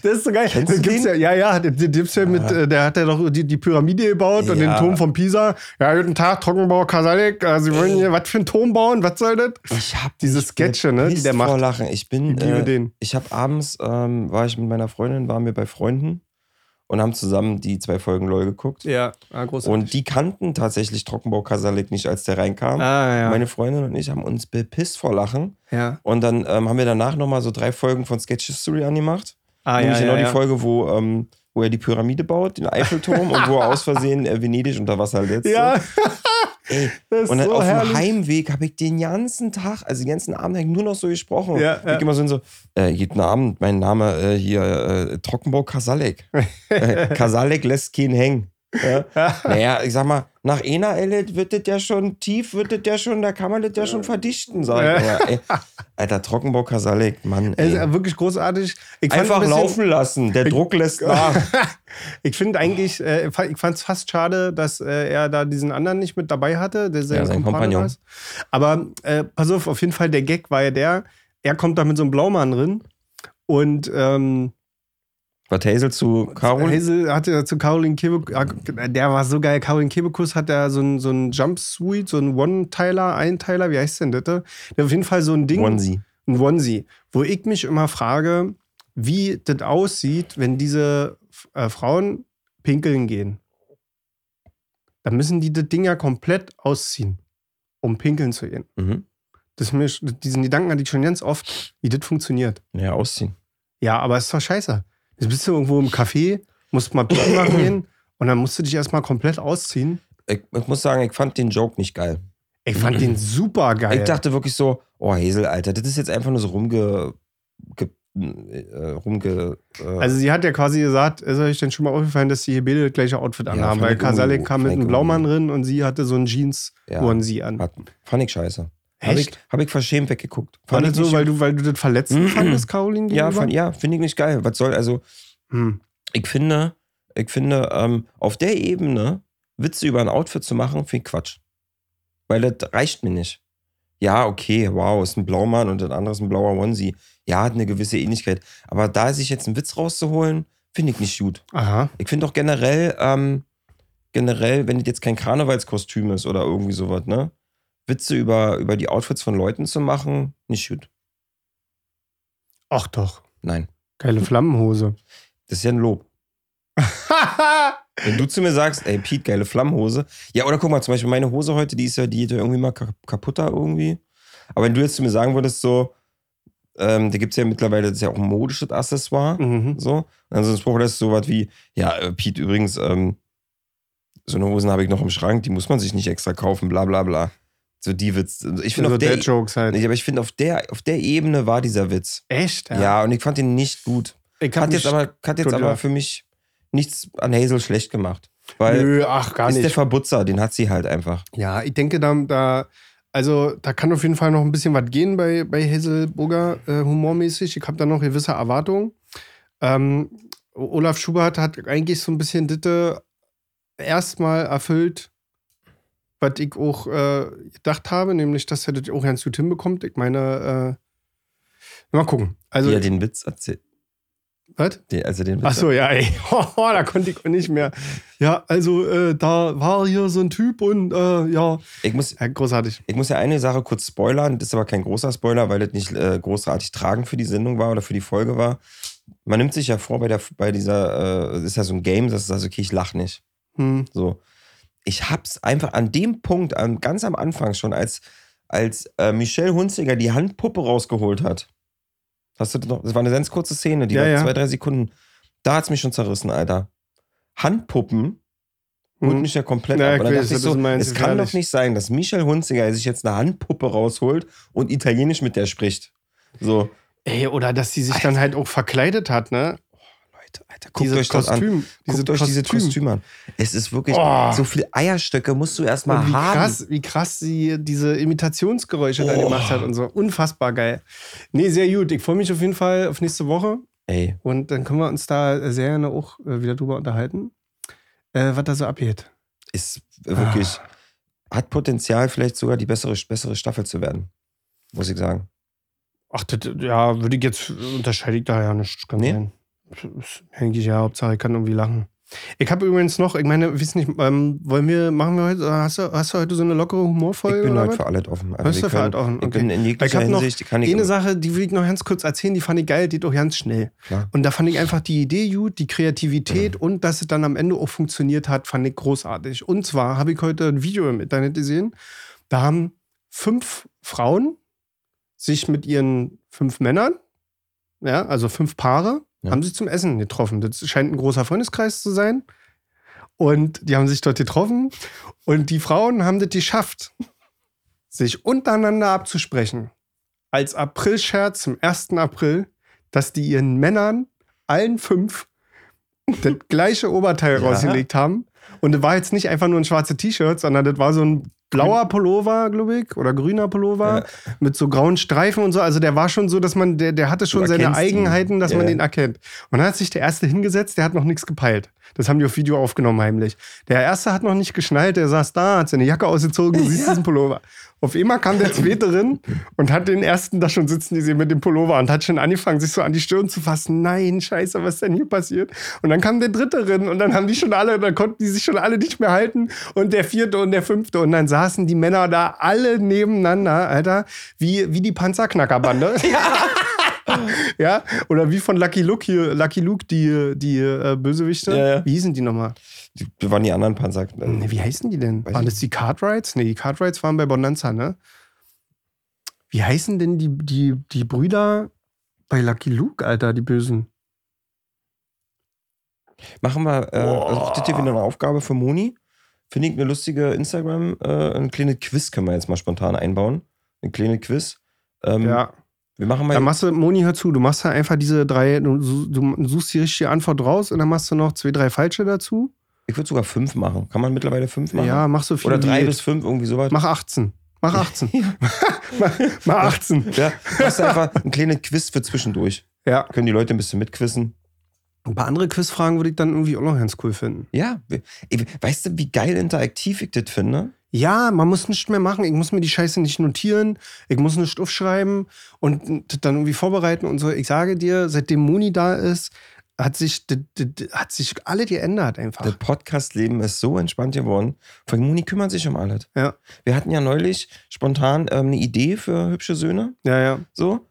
Speaker 2: Das ist so geil.
Speaker 1: Kennst
Speaker 2: Das gibt's? Ja, ja, ja, den, gibt's ja mit, äh, der hat ja doch die, die Pyramide gebaut und den
Speaker 1: Ja.
Speaker 2: Turm von Pisa. Ja, guten Tag, Trockenbauer Kasalik. Äh, Sie wollen hier was für einen Turm bauen? Was soll das?
Speaker 1: Ich hab
Speaker 2: Diese Sketche, ne, die der macht.
Speaker 1: vor Lachen. Ich bin,
Speaker 2: Ich liebe
Speaker 1: äh,
Speaker 2: den.
Speaker 1: ich habe abends, ähm, war ich mit meiner Freundin, waren wir bei Freunden und haben zusammen die zwei Folgen LOL geguckt.
Speaker 2: Ja, ah, großartig.
Speaker 1: Und die kannten tatsächlich Trockenbau Kasalek nicht, als der reinkam.
Speaker 2: ah, ja.
Speaker 1: Meine Freundin und ich haben uns bepisst vor Lachen.
Speaker 2: ja.
Speaker 1: Und dann ähm, haben wir danach nochmal so drei Folgen von Sketch History angemacht.
Speaker 2: Ah,
Speaker 1: Nämlich
Speaker 2: ja,
Speaker 1: genau
Speaker 2: ja,
Speaker 1: die. Folge, wo, ähm, wo er die Pyramide baut, den Eiffelturm und wo er aus Versehen äh, Venedig unter Wasser setzt.
Speaker 2: Ja,
Speaker 1: Ey. Und dann
Speaker 2: so
Speaker 1: auf
Speaker 2: herrlich.
Speaker 1: dem Heimweg habe ich den ganzen Tag, also den ganzen Abend nur noch so gesprochen.
Speaker 2: Ja,
Speaker 1: ich
Speaker 2: ja.
Speaker 1: immer so, in so äh, jeden Abend, mein Name äh, hier, äh, Trockenbau Kasalek. äh, Kasalek lässt keinen hängen. Ja. Naja, ich sag mal, nach einer Elle wird das ja schon tief, wird das ja schon, da kann man das ja schon verdichten, sag ich.
Speaker 2: Ja.
Speaker 1: Aber, ey, Alter, Trockenbau Kasalek, Mann.
Speaker 2: Ist
Speaker 1: Ey.
Speaker 2: ja wirklich großartig.
Speaker 1: Einfach
Speaker 2: ein bisschen-
Speaker 1: laufen lassen, der Druck lässt nach.
Speaker 2: ich finde eigentlich, äh, ich fand es fast schade, dass äh, er da diesen anderen nicht mit dabei hatte, der sein,
Speaker 1: Ja, sein Kompagnon.
Speaker 2: ist. Aber äh, pass auf, auf jeden Fall, der Gag war ja der, er kommt da mit so einem Blaumann drin und ähm,
Speaker 1: War Hazel zu Carol?
Speaker 2: Hazel hatte zu Caroline Kebekus, der war so geil. Caroline Kebekus hat da so einen so einen Jumpsuit, so einen One-Teiler, Einteiler, wie heißt denn das? Der hat auf jeden Fall so ein Ding.
Speaker 1: Onesie.
Speaker 2: ein Onesie, wo ich mich immer frage, wie das aussieht, wenn diese äh, Frauen pinkeln gehen. Da müssen die das Ding ja komplett ausziehen, um pinkeln zu gehen.
Speaker 1: Mhm.
Speaker 2: Das mir, diesen Gedanken hatte ich schon ganz oft, wie das funktioniert.
Speaker 1: Ja, ausziehen.
Speaker 2: Ja, aber es ist doch scheiße. Jetzt bist du irgendwo im Café, musst mal Pipi machen gehen und dann musst du dich erstmal komplett ausziehen.
Speaker 1: Ich, ich muss sagen, ich fand den Joke nicht geil.
Speaker 2: Ich fand den super geil.
Speaker 1: Ich dachte wirklich so, oh Hazel, Alter, das ist jetzt einfach nur so rumge... Ge, äh, rumge äh,
Speaker 2: Also sie hat ja quasi gesagt, ist euch denn schon mal aufgefallen, dass sie hier beide das gleiche Outfit anhaben?
Speaker 1: fand
Speaker 2: Weil
Speaker 1: ungut,
Speaker 2: kam mit einem Blaumann drin und sie hatte so einen jeans
Speaker 1: Ja.
Speaker 2: onesie an.
Speaker 1: hat, fand ich scheiße. Habe ich, hab ich verschämt weggeguckt.
Speaker 2: War
Speaker 1: Fand
Speaker 2: das
Speaker 1: ich
Speaker 2: so, weil du, weil du das verletzend fandest, Caroline?
Speaker 1: ja, fand, ja finde ich nicht geil. Was soll, also,
Speaker 2: Hm.
Speaker 1: ich finde, ich finde, ähm, auf der Ebene Witze über ein Outfit zu machen, finde ich Quatsch. Weil das reicht mir nicht. Ja, okay, wow, ist ein Blaumann und ein anderes ein blauer Onesie. Ja, hat eine gewisse Ähnlichkeit. Aber da sich jetzt einen Witz rauszuholen, finde ich nicht gut.
Speaker 2: Aha.
Speaker 1: Ich finde auch generell, ähm, generell, wenn das jetzt kein Karnevalskostüm ist oder irgendwie sowas, ne? Witze über, über die Outfits von Leuten zu machen, nicht gut.
Speaker 2: Ach doch.
Speaker 1: Nein.
Speaker 2: Geile Flammenhose.
Speaker 1: Das ist ja ein Lob. Wenn du zu mir sagst, ey, Pete, geile Flammenhose. Ja, oder guck mal, zum Beispiel meine Hose heute, die ist ja, die ist ja irgendwie mal ka- kaputter irgendwie. Aber wenn du jetzt zu mir sagen würdest, so, ähm, da gibt es ja mittlerweile, das ist ja auch ein modisches Accessoire.
Speaker 2: mhm.
Speaker 1: So. Und dann so ein Spruch, das ist so was wie, ja, äh, Pete, übrigens, ähm, so eine Hosen habe ich noch im Schrank, die muss man sich nicht extra kaufen, bla bla bla. So die Witz. Ich finde
Speaker 2: so
Speaker 1: auf der,
Speaker 2: Dad-Jokes halt.
Speaker 1: Nee, aber ich finde auf der, auf der Ebene war dieser Witz.
Speaker 2: Echt?
Speaker 1: Ja, und ich fand ihn nicht gut.
Speaker 2: Ich
Speaker 1: Hat jetzt aber, hat jetzt aber für mich nichts an Hazel schlecht gemacht. Weil
Speaker 2: Nö, ach, gar
Speaker 1: ist der
Speaker 2: nicht.
Speaker 1: Verbutzer, den hat sie halt einfach.
Speaker 2: Ja, ich denke, da, da, also, da kann auf jeden Fall noch ein bisschen was gehen bei, bei Hazelburger äh, humormäßig. Ich habe da noch gewisse Erwartungen. Ähm, Olaf Schubert hat eigentlich so ein bisschen Ditte erstmal erfüllt, was ich auch äh, gedacht habe, nämlich, dass er das auch ganz gut hinbekommt. Ich meine, äh, mal gucken. Also,
Speaker 1: er den Witz erzählt.
Speaker 2: was?
Speaker 1: Den, also den Witz
Speaker 2: Ach so, ja, ey. da konnte ich nicht mehr. Ja, also äh, da war hier so ein Typ und äh, ja,
Speaker 1: ich, muss,
Speaker 2: ja, großartig.
Speaker 1: ich muss ja eine Sache kurz spoilern. Das ist aber kein großer Spoiler, weil das nicht äh, großartig tragend für die Sendung war oder für die Folge war. Man nimmt sich ja vor, bei, der, bei dieser, äh, ist ja so ein Game, das ist also, okay, ich lach nicht.
Speaker 2: Hm.
Speaker 1: So. Ich hab's einfach an dem Punkt, an, ganz am Anfang schon, als, als äh, Michelle Hunziger die Handpuppe rausgeholt hat. Hast du das noch? Das war eine ganz kurze Szene, die
Speaker 2: Ja,
Speaker 1: war
Speaker 2: ja.
Speaker 1: zwei, drei Sekunden. Da hat's mich schon zerrissen, Alter. Handpuppen holt mich ja komplett
Speaker 2: Ja,
Speaker 1: ab. Und dann dachte ich so, es kann doch nicht sein, dass Michelle Hunziger sich jetzt eine Handpuppe rausholt und Italienisch mit der spricht. So,
Speaker 2: Ey, oder dass sie sich dann halt auch verkleidet hat, ne?
Speaker 1: Alter, guckt
Speaker 2: Dieses
Speaker 1: euch das an.
Speaker 2: Kostüm.
Speaker 1: Guckt euch diese Kostüme an. Es ist wirklich,
Speaker 2: Oh.
Speaker 1: so viel Eierstöcke musst du erstmal
Speaker 2: Und wie
Speaker 1: haben.
Speaker 2: krass, wie krass sie diese Imitationsgeräusche
Speaker 1: Oh.
Speaker 2: gemacht hat und so. Unfassbar geil. Nee, sehr gut. Ich freue mich auf jeden Fall auf nächste Woche.
Speaker 1: Ey,
Speaker 2: Und dann können wir uns da sehr gerne auch äh, wieder drüber unterhalten, äh, was da so abgeht.
Speaker 1: ist wirklich,
Speaker 2: Ah.
Speaker 1: hat Potenzial, vielleicht sogar die bessere, bessere Staffel zu werden. Muss ich sagen.
Speaker 2: Ach, das, ja, würde ich jetzt, unterscheide ich da ja nicht. Kann
Speaker 1: Nee?
Speaker 2: sein. Denke ich ja, Hauptsache ich kann irgendwie lachen. Ich habe übrigens noch, ich meine, weiß nicht, ähm, wollen wir, machen wir heute, hast du, hast du heute so eine lockere Humorfolge?
Speaker 1: Ich bin heute für alles offen. Also
Speaker 2: du für alles offen?
Speaker 1: Ich
Speaker 2: Okay.
Speaker 1: bin in
Speaker 2: Ich
Speaker 1: jeglicher
Speaker 2: noch
Speaker 1: Hinsicht, kann ich
Speaker 2: Eine Sache, die will ich noch ganz kurz erzählen, die fand ich geil, die geht auch ganz schnell.
Speaker 1: Klar.
Speaker 2: Und da fand ich einfach die Idee gut, die
Speaker 1: Mhm.
Speaker 2: Kreativität und dass es dann am Ende auch funktioniert hat, fand ich großartig. Und zwar habe ich heute ein Video im Internet gesehen, da haben fünf Frauen sich mit ihren fünf Männern, ja, also fünf Paare,
Speaker 1: Ja.
Speaker 2: haben sich zum Essen getroffen. Das scheint ein großer Freundeskreis zu sein. Und die haben sich dort getroffen und die Frauen haben das geschafft, sich untereinander abzusprechen. Als Aprilscherz zum 1. April, dass die ihren Männern, allen fünf, das gleiche Oberteil
Speaker 1: Ja.
Speaker 2: rausgelegt haben. Und das war jetzt nicht einfach nur ein schwarzes T-Shirt, sondern das war so ein blauer Pullover, glaube ich, oder grüner Pullover
Speaker 1: Ja.
Speaker 2: mit so grauen Streifen und so. Also der war schon so, dass man, der, der hatte schon seine
Speaker 1: erkennst ihn.
Speaker 2: Eigenheiten, dass
Speaker 1: Ja,
Speaker 2: man
Speaker 1: ja.
Speaker 2: den erkennt. Und dann hat sich der Erste hingesetzt, der hat noch nichts gepeilt. Das haben die auf Video aufgenommen heimlich. Der Erste hat noch nicht geschnallt, der saß da, hat seine Jacke ausgezogen, du siehst diesen Pullover. Auf einmal kam der Zweite drin und hat den Ersten da schon sitzen gesehen mit dem Pullover und hat schon angefangen, sich so an die Stirn zu fassen. Nein, scheiße, was ist denn hier passiert? Und dann kam der Dritte drin und dann haben die schon alle, dann konnten die sich schon alle nicht mehr halten und der Vierte und der Fünfte und dann saßen die Männer da alle nebeneinander, Alter, wie, wie die Panzerknackerbande. Ja. ja, oder wie von Lucky Luke hier, Lucky Luke, die, die äh, Bösewichte.
Speaker 1: Ja, ja.
Speaker 2: Wie hießen die nochmal?
Speaker 1: Die, waren die anderen Panzer.
Speaker 2: Nee, wie heißen die denn?
Speaker 1: Weiß
Speaker 2: waren
Speaker 1: ich
Speaker 2: das die Cartwrights? Nee, die Cartwrights waren bei Bonanza, ne? Wie heißen denn die, die, die Brüder bei Lucky Luke, Alter, die Bösen?
Speaker 1: Machen wir, äh, also hier wieder eine Aufgabe für Moni. Finde ich eine lustige Instagram, äh, ein kleines Quiz können wir jetzt mal spontan einbauen. Ein kleines Quiz. Ähm,
Speaker 2: Ja.
Speaker 1: Wir machen mal.
Speaker 2: Dann machst du, Moni, hör zu, du machst da einfach diese drei, du, du suchst die richtige Antwort raus und dann machst du noch zwei, drei falsche dazu.
Speaker 1: Ich würde sogar fünf machen. Kann man mittlerweile fünf machen?
Speaker 2: Ja, mach so viel.
Speaker 1: Oder drei bis fünf, irgendwie sowas.
Speaker 2: Mach 18. Mach 18. mach, mach 18.
Speaker 1: Ja, machst einfach ein kleines Quiz für zwischendurch.
Speaker 2: Ja.
Speaker 1: Können die Leute ein bisschen mitquissen.
Speaker 2: Ein paar andere Quizfragen würde ich dann irgendwie auch noch ganz cool finden.
Speaker 1: Ja, weißt du, wie geil interaktiv ich das finde?
Speaker 2: Ja, man muss nichts mehr machen. Ich muss mir die Scheiße nicht notieren. Ich muss nicht aufschreiben und dann irgendwie vorbereiten und so. Ich sage dir, seitdem Moni da ist, hat sich, hat sich alles geändert einfach.
Speaker 1: Das Podcast-Leben ist so entspannt geworden. Vor allem Moni kümmert sich um alles.
Speaker 2: Ja.
Speaker 1: Wir hatten ja neulich spontan ähm, eine Idee für hübsche Söhne.
Speaker 2: Ja, ja,
Speaker 1: So.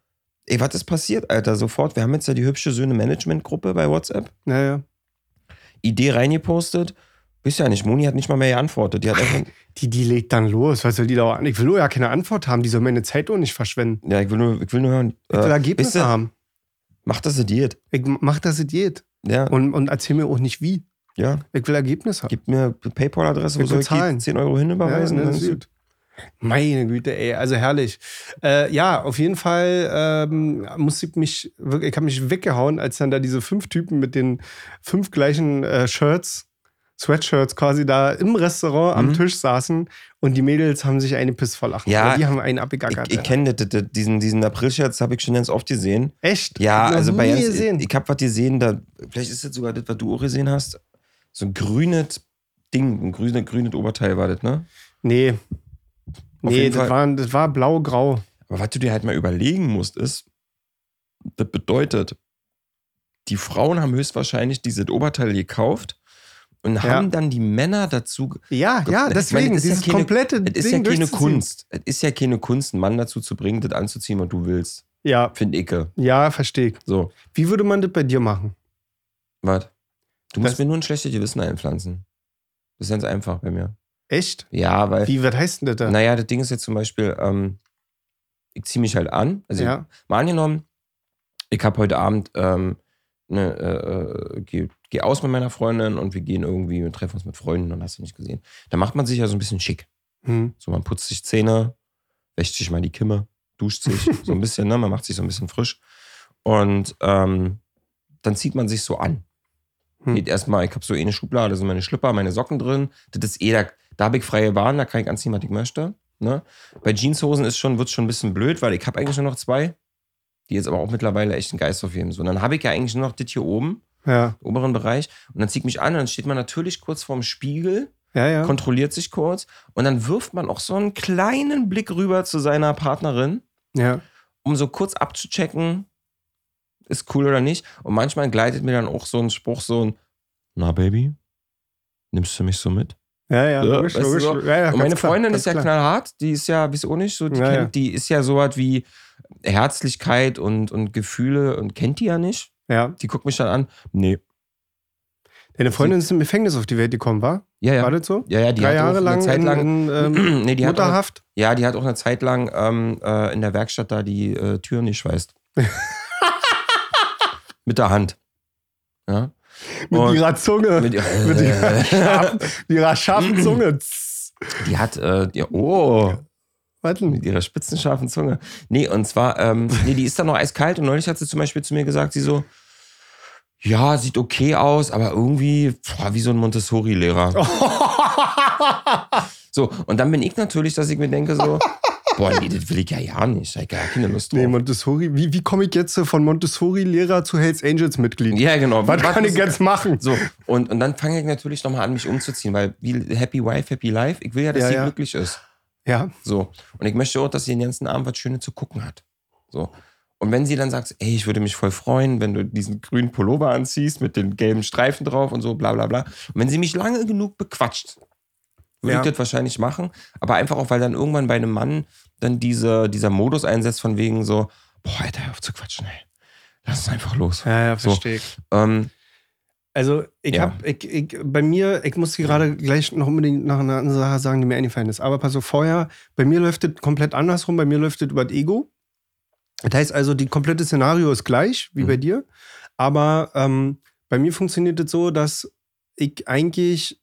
Speaker 1: Ey, was ist passiert, Alter? Sofort. Wir haben jetzt ja die hübsche Söhne-Management-Gruppe bei WhatsApp.
Speaker 2: ja, ja.
Speaker 1: Idee reingepostet. Wisst ja nicht, Moni hat nicht mal mehr geantwortet. Die hat einfach,
Speaker 2: Die, die legt dann los. Was soll die da an? Ich will nur ja keine Antwort haben. Die soll meine Zeit auch nicht verschwenden.
Speaker 1: ja, ich will nur, ich will nur hören.
Speaker 2: Ich will
Speaker 1: äh,
Speaker 2: Ergebnisse haben.
Speaker 1: Macht das eine Diät.
Speaker 2: Ich mach, dass es geht.
Speaker 1: Ja,
Speaker 2: Und, und erzähl mir auch nicht wie.
Speaker 1: ja.
Speaker 2: Ich will Ergebnisse haben.
Speaker 1: Gib mir eine Paypal-Adresse, wo soll ich die
Speaker 2: zahlen.
Speaker 1: 10 Euro hinüberweisen?
Speaker 2: Ja, das
Speaker 1: ist
Speaker 2: gut. Meine Güte, ey, also herrlich. Äh, ja, auf jeden Fall ähm, musste ich mich ich habe mich weggehauen, als dann da diese fünf Typen mit den fünf gleichen äh, Shirts, Sweatshirts quasi da im Restaurant am
Speaker 1: Mhm.
Speaker 2: Tisch saßen und die Mädels haben sich eine Piss verlachen.
Speaker 1: Ja,
Speaker 2: Oder die haben einen
Speaker 1: Ich,
Speaker 2: abgegackert.
Speaker 1: ich kenne das, das, diesen, diesen April-Scherz, habe ich schon ganz oft gesehen.
Speaker 2: Echt?
Speaker 1: Ja,
Speaker 2: Noch
Speaker 1: also bei ganz,
Speaker 2: gesehen.
Speaker 1: ich, ich habe was gesehen, da, vielleicht ist das sogar das, was du auch gesehen hast. So ein grünes Ding, ein grünes, grünes Oberteil war das, ne?
Speaker 2: Nee.
Speaker 1: Auf
Speaker 2: Nee, das war, das war blau-grau.
Speaker 1: Aber was du dir halt mal überlegen musst, ist, das bedeutet, die Frauen haben höchstwahrscheinlich dieses Oberteil gekauft und
Speaker 2: Ja.
Speaker 1: haben dann die Männer dazu.
Speaker 2: Ja, ja, deswegen,
Speaker 1: meine, ist ja
Speaker 2: dieses
Speaker 1: keine-
Speaker 2: komplette
Speaker 1: Es ist ja keine. Kunst. Es ist ja keine Kunst, einen Mann dazu zu bringen, das anzuziehen, was du willst.
Speaker 2: Ja,
Speaker 1: Finde ich.
Speaker 2: ja, verstehe ich.
Speaker 1: So,
Speaker 2: Wie würde man das bei dir machen?
Speaker 1: was? Du musst
Speaker 2: Das-
Speaker 1: mir nur ein schlechtes Gewissen einpflanzen. Das ist ganz einfach bei mir.
Speaker 2: Echt?
Speaker 1: Ja, weil.
Speaker 2: Wie, was heißt denn das da?
Speaker 1: Naja, das Ding ist jetzt zum Beispiel, ähm, ich ziehe mich halt an. Also,
Speaker 2: ja.
Speaker 1: mal angenommen, ich habe heute Abend, ähm, ne, äh, äh, geh, geh aus mit meiner Freundin und wir gehen irgendwie, wir treffen uns mit Freunden und hast du nicht gesehen. Da macht man sich ja so ein bisschen schick.
Speaker 2: Hm.
Speaker 1: So, man putzt sich Zähne, wäscht sich mal die Kimme, duscht sich so ein bisschen, ne? Man macht sich so ein bisschen frisch. Und ähm, dann zieht man sich so an.
Speaker 2: Hm.
Speaker 1: Geht erstmal, ich habe so eh eine Schublade, da sind meine Schlipper, meine Socken drin. Das ist eh, da, da habe ich freie Bahn, da kann ich anziehen, was ich möchte. Ne? Bei Jeanshosen ist schon, wird schon ein bisschen blöd, weil ich habe eigentlich nur noch zwei, die jetzt aber auch mittlerweile echt einen Geist aufheben. So, und dann habe ich ja eigentlich nur noch das hier oben,
Speaker 2: Ja,
Speaker 1: im oberen Bereich. Und dann ziehe ich mich an und dann steht man natürlich kurz vorm Spiegel
Speaker 2: ja, ja.
Speaker 1: kontrolliert sich kurz und dann wirft man auch so einen kleinen Blick rüber zu seiner Partnerin,
Speaker 2: ja.
Speaker 1: um so kurz abzuchecken, ist cool oder nicht. Und manchmal gleitet mir dann auch so ein Spruch, so ein, na Baby, nimmst du mich so mit?
Speaker 2: Ja, ja, logisch, logisch.
Speaker 1: so?
Speaker 2: Ja, ja,
Speaker 1: und meine
Speaker 2: klar,
Speaker 1: Freundin
Speaker 2: ganz
Speaker 1: ist ja
Speaker 2: klar.
Speaker 1: knallhart, die ist ja, wieso auch nicht, so, die, kennt, die ist ja so was wie Herzlichkeit und, und Gefühle und kennt die ja nicht.
Speaker 2: Ja.
Speaker 1: Die guckt mich dann an, nee.
Speaker 2: Deine Freundin ist im Gefängnis auf die Welt gekommen, war?
Speaker 1: Ja, ja.
Speaker 2: War das so?
Speaker 1: Ja, ja, die
Speaker 2: Drei
Speaker 1: hat
Speaker 2: Jahre
Speaker 1: auch
Speaker 2: lang
Speaker 1: eine Zeit
Speaker 2: in,
Speaker 1: lang,
Speaker 2: in ähm,
Speaker 1: nee, die hat auch,
Speaker 2: Mutterhaft?
Speaker 1: Ja, die hat auch eine Zeit lang ähm, äh, in der Werkstatt da die äh, Türen geschweißt. Mit der Hand. Ja.
Speaker 2: Mit
Speaker 1: Und-
Speaker 2: ihrer Zunge.
Speaker 1: Mit,
Speaker 2: Mit ihrer scharfen, ihrer scharfen Zunge.
Speaker 1: die hat, äh, die, oh,
Speaker 2: Warte.
Speaker 1: mit ihrer spitzenscharfen Zunge. Nee, und zwar, ähm, nee, die ist dann noch eiskalt und neulich hat sie zum Beispiel zu mir gesagt, sie so, ja, sieht okay aus, aber irgendwie boah, wie so ein Montessori-Lehrer. So, und dann bin ich natürlich, dass ich mir denke so, boah, nee, das will ich ja ja nicht. Ich gar keine Lust drauf.
Speaker 2: Nee, Montessori. Wie, wie komme ich jetzt von Montessori-Lehrer zu Hells Angels-Mitglied?
Speaker 1: ja, genau.
Speaker 2: Was kann ich jetzt machen?
Speaker 1: So, und, und dann fange ich natürlich nochmal an, mich umzuziehen, weil wie Happy Wife, Happy Life, ich will ja, dass
Speaker 2: Ja,
Speaker 1: sie
Speaker 2: ja.
Speaker 1: glücklich ist.
Speaker 2: Ja.
Speaker 1: So. Und ich möchte auch, dass sie den ganzen Abend was Schönes zu gucken hat. So. Und wenn sie dann sagt, ey, ich würde mich voll freuen, wenn du diesen grünen Pullover anziehst mit den gelben Streifen drauf und so, bla bla bla. Und wenn sie mich lange genug bequatscht, würde
Speaker 2: Ja.
Speaker 1: ich das wahrscheinlich machen. Aber einfach auch, weil dann irgendwann bei einem Mann dann diese, dieser Modus einsetzt von wegen so, boah, Alter, hör auf zu quatschen, ey. Lass uns einfach los.
Speaker 2: Ja, ja,
Speaker 1: So.
Speaker 2: verstehe ich.
Speaker 1: Ähm,
Speaker 2: Also, ich
Speaker 1: Ja.
Speaker 2: hab, ich, ich, bei mir, ich muss gerade gleich noch unbedingt nach einer anderen Sache sagen, die mir eingefallen ist. Aber pass auf, vorher, bei mir läuft das komplett andersrum. Bei mir läuft das über das Ego. Das heißt also, die komplette Szenario ist gleich wie
Speaker 1: Mhm.
Speaker 2: bei dir. Aber ähm, bei mir funktioniert das so, dass ich eigentlich,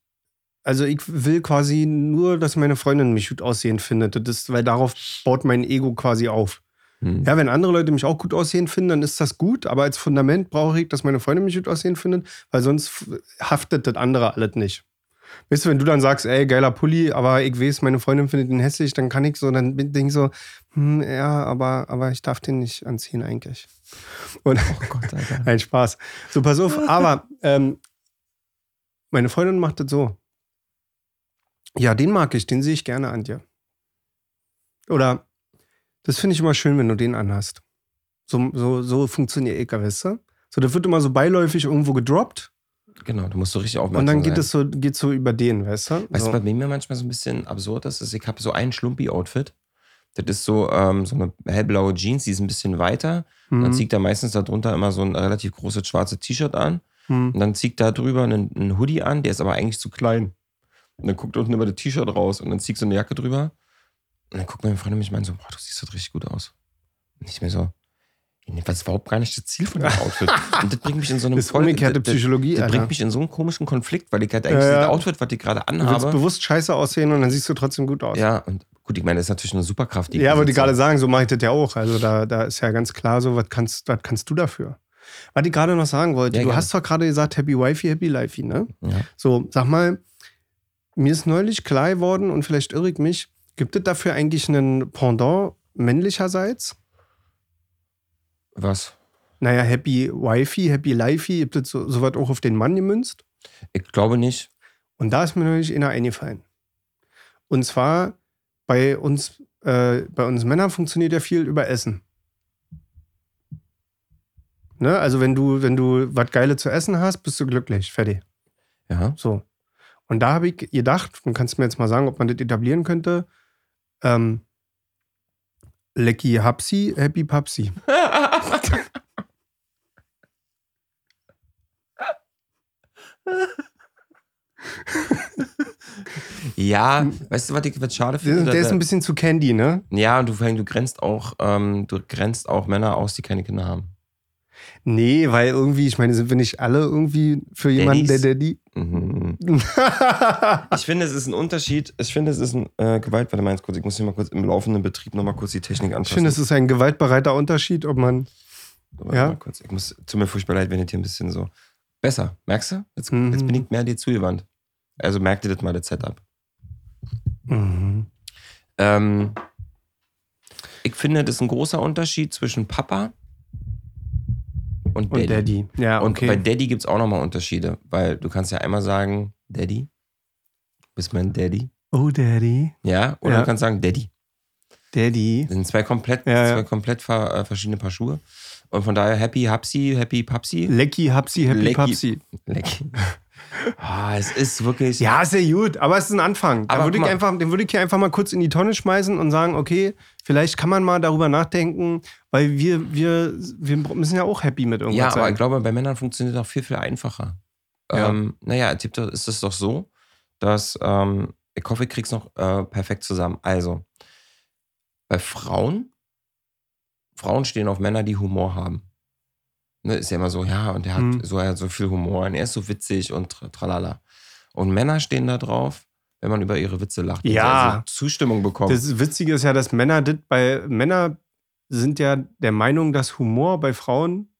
Speaker 2: also ich will quasi nur, dass meine Freundin mich gut aussehen findet. Das ist, weil darauf baut mein Ego quasi auf.
Speaker 1: Hm.
Speaker 2: Ja, wenn andere Leute mich auch gut aussehen finden, dann ist das gut. Aber als Fundament brauche ich, dass meine Freundin mich gut aussehen findet, weil sonst haftet das andere alles nicht. Weißt du, wenn du dann sagst, ey, geiler Pulli, aber ich weiß, meine Freundin findet ihn hässlich, dann kann ich so, dann bin- denk ich so, hm, ja, aber, aber ich darf den nicht anziehen eigentlich. Und
Speaker 1: Oh Gott, Alter.
Speaker 2: ein Spaß. So, pass auf, aber ähm, meine Freundin macht das so. Ja, den mag ich, den sehe ich gerne an dir. Oder, das finde ich immer schön, wenn du den anhast. So, so, so funktioniert Eka, weißt du? So, das wird immer so beiläufig irgendwo gedroppt
Speaker 1: Genau, du musst so richtig aufmerksam
Speaker 2: und dann geht
Speaker 1: sein.
Speaker 2: es so, geht so über den, weißt du?
Speaker 1: Weißt
Speaker 2: so.
Speaker 1: du, bei mir manchmal so ein bisschen absurd ist, ist ich habe so ein Schlumpi-Outfit. Das ist so, ähm, so eine hellblaue Jeans, die ist ein bisschen weiter. Dann
Speaker 2: Mhm.
Speaker 1: zieht er meistens darunter immer so ein relativ großes schwarzes T-Shirt an.
Speaker 2: Mhm.
Speaker 1: Und dann zieht da drüber einen, einen Hoodie an, der ist aber eigentlich zu klein. Und dann guckt unten über das T-Shirt raus und dann zieht so eine Jacke drüber. Und dann guckt meine Freundin mich mal so, boah, du siehst halt richtig gut aus. Und ich mir so, das ist überhaupt gar nicht das Ziel von dem Outfit. Und das bringt mich in so
Speaker 2: Das
Speaker 1: voll-
Speaker 2: umgekehrte
Speaker 1: das- das-
Speaker 2: Psychologie,
Speaker 1: Das
Speaker 2: Alter.
Speaker 1: bringt mich in so einen komischen Konflikt, weil ich halt eigentlich
Speaker 2: Ja,
Speaker 1: das Outfit, was ich gerade
Speaker 2: Du willst
Speaker 1: anhabe.
Speaker 2: bewusst scheiße aussehen und dann siehst du trotzdem gut aus.
Speaker 1: Ja, und gut, ich meine, das ist natürlich eine Superkraft.
Speaker 2: Ja, wollte ich gerade sagen, so mache ich das ja auch. Also da, da ist ja ganz klar so, was kannst, was kannst du dafür? Was ich gerade noch sagen wollte,
Speaker 1: Ja,
Speaker 2: du
Speaker 1: gerne.
Speaker 2: hast doch gerade gesagt, Happy Wifey, Happy Lifey, ne?
Speaker 1: Ja.
Speaker 2: So, sag mal, mir ist neulich klar geworden und vielleicht irre ich mich, gibt es dafür eigentlich einen Pendant männlicherseits?
Speaker 1: Was?
Speaker 2: Naja, Happy Wifey, Happy Lifey, gibt es so, sowas auch auf den Mann gemünzt?
Speaker 1: Ich glaube nicht.
Speaker 2: Und da ist mir neulich einer eingefallen. Und zwar bei uns, äh, bei uns Männern funktioniert ja viel über Essen. Ne? Also wenn du, wenn du was Geiles zu essen hast, bist du glücklich. Fertig.
Speaker 1: Ja.
Speaker 2: So. Und da habe ich gedacht, und kannst mir jetzt mal sagen, ob man das etablieren könnte, ähm, Lecky Hapsi, Happy Papsi.
Speaker 1: ja, weißt du, was ich was schade
Speaker 2: Der,
Speaker 1: finde?
Speaker 2: der ist
Speaker 1: Da-
Speaker 2: ein bisschen zu Candy, ne?
Speaker 1: ja, und du, du grenzt auch, ähm, du grenzt auch Männer aus, die keine Kinder haben.
Speaker 2: Nee, weil irgendwie, ich meine, sind wir nicht alle irgendwie für jemanden, der
Speaker 1: Daddies?
Speaker 2: Daddy?
Speaker 1: Mhm. Ich finde, es ist ein Unterschied. Ich finde, es ist ein äh, Gewalt. Warte mal kurz. Ich muss hier mal kurz im laufenden Betrieb nochmal kurz die Technik
Speaker 2: Ich
Speaker 1: anpassen.
Speaker 2: finde, es ist ein gewaltbereiter Unterschied, ob man.
Speaker 1: Warte
Speaker 2: ja.
Speaker 1: mal kurz. Ich muss, tut mir furchtbar leid, wenn ich hier ein bisschen so. Besser, merkst du? Jetzt,
Speaker 2: Mhm.
Speaker 1: jetzt bin ich mehr dir zugewandt. Also merk dir das mal, das Setup.
Speaker 2: Mhm.
Speaker 1: Ähm, ich finde, das ist ein großer Unterschied zwischen Papa und Daddy.
Speaker 2: Und Daddy. Ja,
Speaker 1: Und
Speaker 2: okay.
Speaker 1: bei Daddy gibt es auch nochmal Unterschiede, weil du kannst ja einmal sagen, Daddy, bist mein Daddy.
Speaker 2: oh, Daddy.
Speaker 1: Ja, oder
Speaker 2: Ja.
Speaker 1: du kannst sagen Daddy.
Speaker 2: Daddy.
Speaker 1: Das sind zwei komplett,
Speaker 2: Ja, ja.
Speaker 1: zwei komplett ver, äh, verschiedene Paar Schuhe. Und von daher Happy Hapsi, Happy Papsi.
Speaker 2: Lecky, Hapsi, Happy
Speaker 1: Lecky.
Speaker 2: Papsi.
Speaker 1: Leck. Ah, es ist wirklich.
Speaker 2: Ja, ja gut, aber es ist ein Anfang. Da
Speaker 1: Aber
Speaker 2: würde ich
Speaker 1: mal.
Speaker 2: einfach, den würde ich hier einfach mal kurz in die Tonne schmeißen und sagen, okay, vielleicht kann man mal darüber nachdenken, weil wir, wir, wir müssen ja auch happy mit irgendwas
Speaker 1: Ja, aber
Speaker 2: sein.
Speaker 1: ich glaube, bei Männern funktioniert das auch viel, viel einfacher.
Speaker 2: Ja.
Speaker 1: Ähm, naja, ist es doch so, dass ähm, ich hoffe, ich krieg's noch äh, perfekt zusammen. Also, bei Frauen, Frauen stehen auf Männer, die Humor haben. Ne, ist ja immer so, ja, und er hat,
Speaker 2: Mhm.
Speaker 1: so, er hat so viel Humor und er ist so witzig und tra- tralala. Und Männer stehen da drauf, wenn man über ihre Witze lacht.
Speaker 2: Ja.
Speaker 1: also Zustimmung bekommt.
Speaker 2: Das Witzige ist ja, dass Männer das bei Männer sind ja der Meinung, dass Humor bei Frauen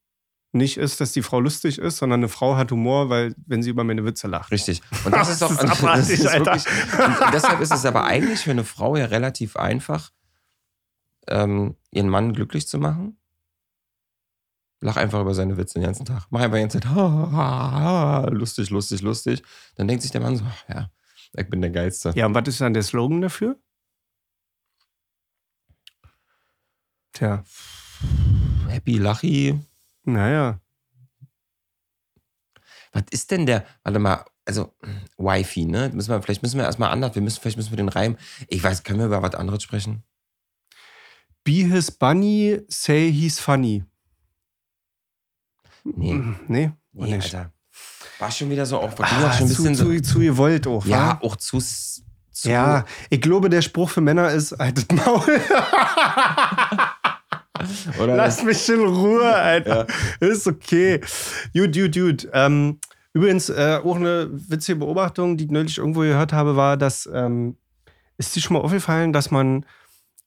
Speaker 2: nicht ist, dass die Frau lustig ist, sondern eine Frau hat Humor, weil wenn sie über meine Witze lacht.
Speaker 1: Richtig. Und das ist doch
Speaker 2: Das ist abartig, Alter.
Speaker 1: wirklich, deshalb ist es aber eigentlich für eine Frau ja relativ einfach, ähm, ihren Mann glücklich zu machen. Lach einfach über seine Witze den ganzen Tag. Mach einfach die ganze Zeit, ha, ha, ha, lustig, lustig, lustig. Dann denkt sich der Mann so, ach, ja, ich bin der Geilste.
Speaker 2: Ja, und was ist dann der Slogan dafür? Tja,
Speaker 1: Happy, Lachi.
Speaker 2: naja.
Speaker 1: Was ist denn der, warte mal, also Wifi, ne? Müssen wir, vielleicht müssen wir erstmal anders, wir müssen, vielleicht müssen wir den Reim, ich weiß, können wir über was anderes sprechen?
Speaker 2: Be his bunny, say he's funny.
Speaker 1: Nee.
Speaker 2: Mm, Nee,
Speaker 1: Nee,
Speaker 2: nicht.
Speaker 1: Alter. War schon wieder so auch,
Speaker 2: Ah,
Speaker 1: schon ein
Speaker 2: zu,
Speaker 1: bisschen so.
Speaker 2: zu, zu gewollt auch,
Speaker 1: Ja,
Speaker 2: wa?
Speaker 1: auch zu. zu
Speaker 2: Ja, ich glaube, der Spruch für Männer ist, haltet Maul.
Speaker 1: Oder
Speaker 2: Lass mich in Ruhe, Alter. Ist okay. Gut, gut, gut. Ähm, übrigens, äh, auch eine witzige Beobachtung, die ich neulich irgendwo gehört habe, war, dass, ähm, ist dir schon mal aufgefallen, dass man,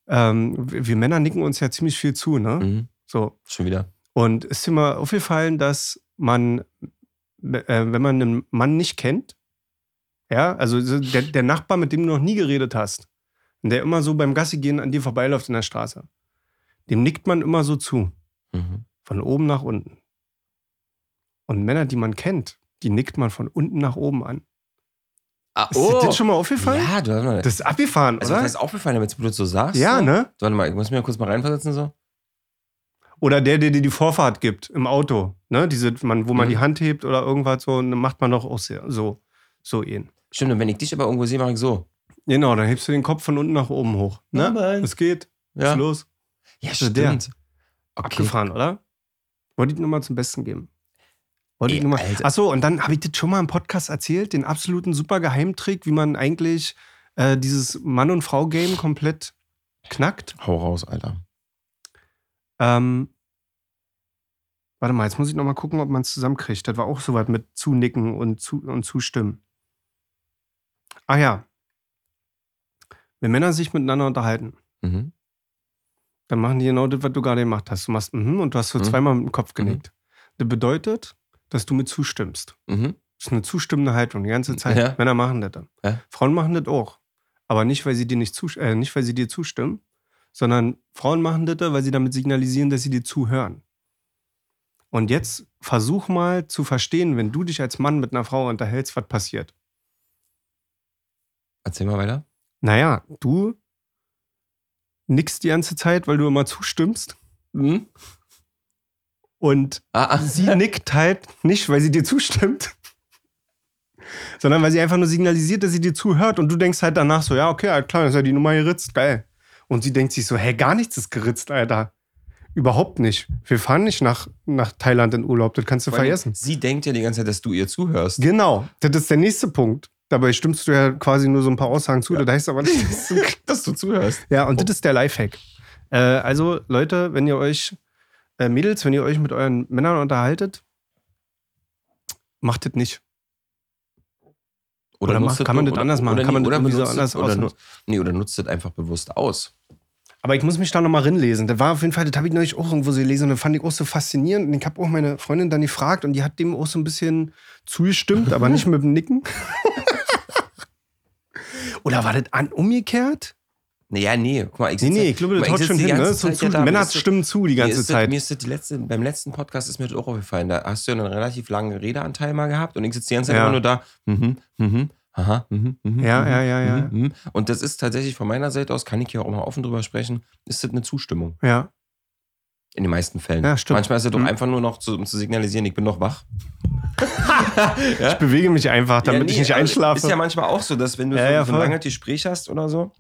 Speaker 2: ähm, wir Männer nicken uns ja ziemlich viel zu, ne?
Speaker 1: Mhm,
Speaker 2: So.
Speaker 1: schon wieder.
Speaker 2: Und ist dir mal aufgefallen, dass man, äh, wenn man einen Mann nicht kennt, ja, also so der, der Nachbar, mit dem du noch nie geredet hast, und der immer so beim Gassi gehen an dir vorbeiläuft in der Straße, dem nickt man immer so zu,
Speaker 1: Mhm.
Speaker 2: von oben nach unten. Und Männer, die man kennt, die nickt man von unten nach oben an.
Speaker 1: Ah,
Speaker 2: Ist dir das schon mal aufgefallen?
Speaker 1: Ja, du hast mal.
Speaker 2: Das ist abgefahren,
Speaker 1: also,
Speaker 2: oder?
Speaker 1: das ist aufgefallen, damit du das so sagst.
Speaker 2: ja,
Speaker 1: so.
Speaker 2: ne?
Speaker 1: Warte mal, ich muss mir kurz mal reinversetzen so.
Speaker 2: Oder der, der dir die Vorfahrt gibt im Auto. Ne? Diese, man, wo man
Speaker 1: Mhm.
Speaker 2: die Hand hebt oder irgendwas so, und dann macht man doch auch sehr, so, so ihn.
Speaker 1: Stimmt, und wenn ich dich aber irgendwo sehe, mache ich so.
Speaker 2: Genau, dann hebst du den Kopf von unten nach oben hoch. Ne? Es geht.
Speaker 1: Ja,
Speaker 2: Ist los.
Speaker 1: ja
Speaker 2: Also der.
Speaker 1: stimmt. Okay.
Speaker 2: Abgefahren, oder? Wollte ich nur mal zum Besten geben. Wollte
Speaker 1: Ey,
Speaker 2: ich nur mal. Achso, und dann habe ich das schon mal im Podcast erzählt, den absoluten super Geheimtrick, wie man eigentlich äh, dieses Mann- und Frau-Game komplett knackt.
Speaker 1: Hau raus, Alter.
Speaker 2: Ähm, warte mal, jetzt muss ich noch mal gucken, ob man es zusammenkriegt. Das war auch so was mit Zunicken und, zu, und Zustimmen. Ach ja. Wenn Männer sich miteinander unterhalten,
Speaker 1: Mhm.
Speaker 2: dann machen die genau das, was du gerade gemacht hast. Du machst mhm und du hast so
Speaker 1: Mhm.
Speaker 2: zweimal mit dem Kopf genickt. Das bedeutet, dass du mit zustimmst.
Speaker 1: Mhm.
Speaker 2: Das ist eine zustimmende Haltung die ganze Zeit.
Speaker 1: Ja.
Speaker 2: Männer machen das dann.
Speaker 1: Ja.
Speaker 2: Frauen machen das auch. Aber nicht, weil sie dir nicht, äh, nicht, weil sie dir zustimmen, sondern Frauen machen das, weil sie damit signalisieren, dass sie dir zuhören. Und jetzt versuch mal zu verstehen, wenn du dich als Mann mit einer Frau unterhältst, was passiert.
Speaker 1: Erzähl mal weiter.
Speaker 2: Naja, du nickst die ganze Zeit, weil du immer zustimmst.
Speaker 1: Mhm.
Speaker 2: Und
Speaker 1: Ah,
Speaker 2: sie nickt halt nicht, weil sie dir zustimmt, sondern weil sie einfach nur signalisiert, dass sie dir zuhört und du denkst halt danach so, ja, okay, halt klar, ist ja die Nummer geritzt, geil. Und sie denkt sich so, hey, gar nichts ist geritzt, Alter. Überhaupt nicht. Wir fahren nicht nach, nach Thailand in Urlaub, das kannst du
Speaker 1: allem,
Speaker 2: vergessen.
Speaker 1: Sie denkt ja die ganze Zeit, dass du ihr zuhörst.
Speaker 2: Genau, das ist der nächste Punkt. Dabei stimmst du ja quasi nur so ein paar Aussagen zu, das heißt aber nicht, dass du
Speaker 1: dass du zuhörst.
Speaker 2: Ja, und das ist der Lifehack. Äh, also, Leute, wenn ihr euch, äh, Mädels, wenn ihr euch mit euren Männern unterhaltet, macht das nicht. Oder
Speaker 1: nutzt
Speaker 2: macht- kann man das anders machen?
Speaker 1: Oder,
Speaker 2: Kann man
Speaker 1: nee,
Speaker 2: das
Speaker 1: oder,
Speaker 2: anders
Speaker 1: oder, nee, oder nutzt das einfach bewusst aus.
Speaker 2: Aber ich muss mich da nochmal rinlesen. Das war auf jeden Fall, das habe ich neulich auch irgendwo so gelesen und das fand ich auch so faszinierend. Und ich habe auch meine Freundin dann gefragt und die hat dem auch so ein bisschen zugestimmt, aber nicht mit dem Nicken. Oder war das an, umgekehrt?
Speaker 1: Naja, nee, guck mal, ich
Speaker 2: Nee,
Speaker 1: sitze-
Speaker 2: nee, ich glaube, das haut schon hin. Ne?
Speaker 1: Zeit
Speaker 2: zu,
Speaker 1: ja da. Mir
Speaker 2: Männer
Speaker 1: ist das-
Speaker 2: stimmen zu die
Speaker 1: Mir
Speaker 2: ganze
Speaker 1: das,
Speaker 2: Zeit.
Speaker 1: mir ist das die letzte, beim letzten Podcast ist mir das auch aufgefallen. Da hast du ja einen relativ langen Redeanteil mal gehabt und ich sitze die ganze Zeit
Speaker 2: Ja.
Speaker 1: immer nur da. Mhm, mhm, aha, mhm, mhm,
Speaker 2: Ja,
Speaker 1: mhm,
Speaker 2: ja, ja, ja.
Speaker 1: mhm, mhm. Und das ist tatsächlich von meiner Seite aus, kann ich hier auch mal offen drüber sprechen, ist das eine Zustimmung.
Speaker 2: Ja.
Speaker 1: In den meisten Fällen.
Speaker 2: Ja, stimmt.
Speaker 1: Manchmal ist es doch
Speaker 2: Mhm.
Speaker 1: einfach nur noch, zu, um zu signalisieren, ich bin noch wach.
Speaker 2: Ich bewege mich einfach, damit
Speaker 1: Ja, nee,
Speaker 2: ich nicht
Speaker 1: aber
Speaker 2: einschlafe.
Speaker 1: Ist ja manchmal auch so, dass wenn du
Speaker 2: Ja,
Speaker 1: so,
Speaker 2: ja,
Speaker 1: so ein langes Gespräch hast oder so,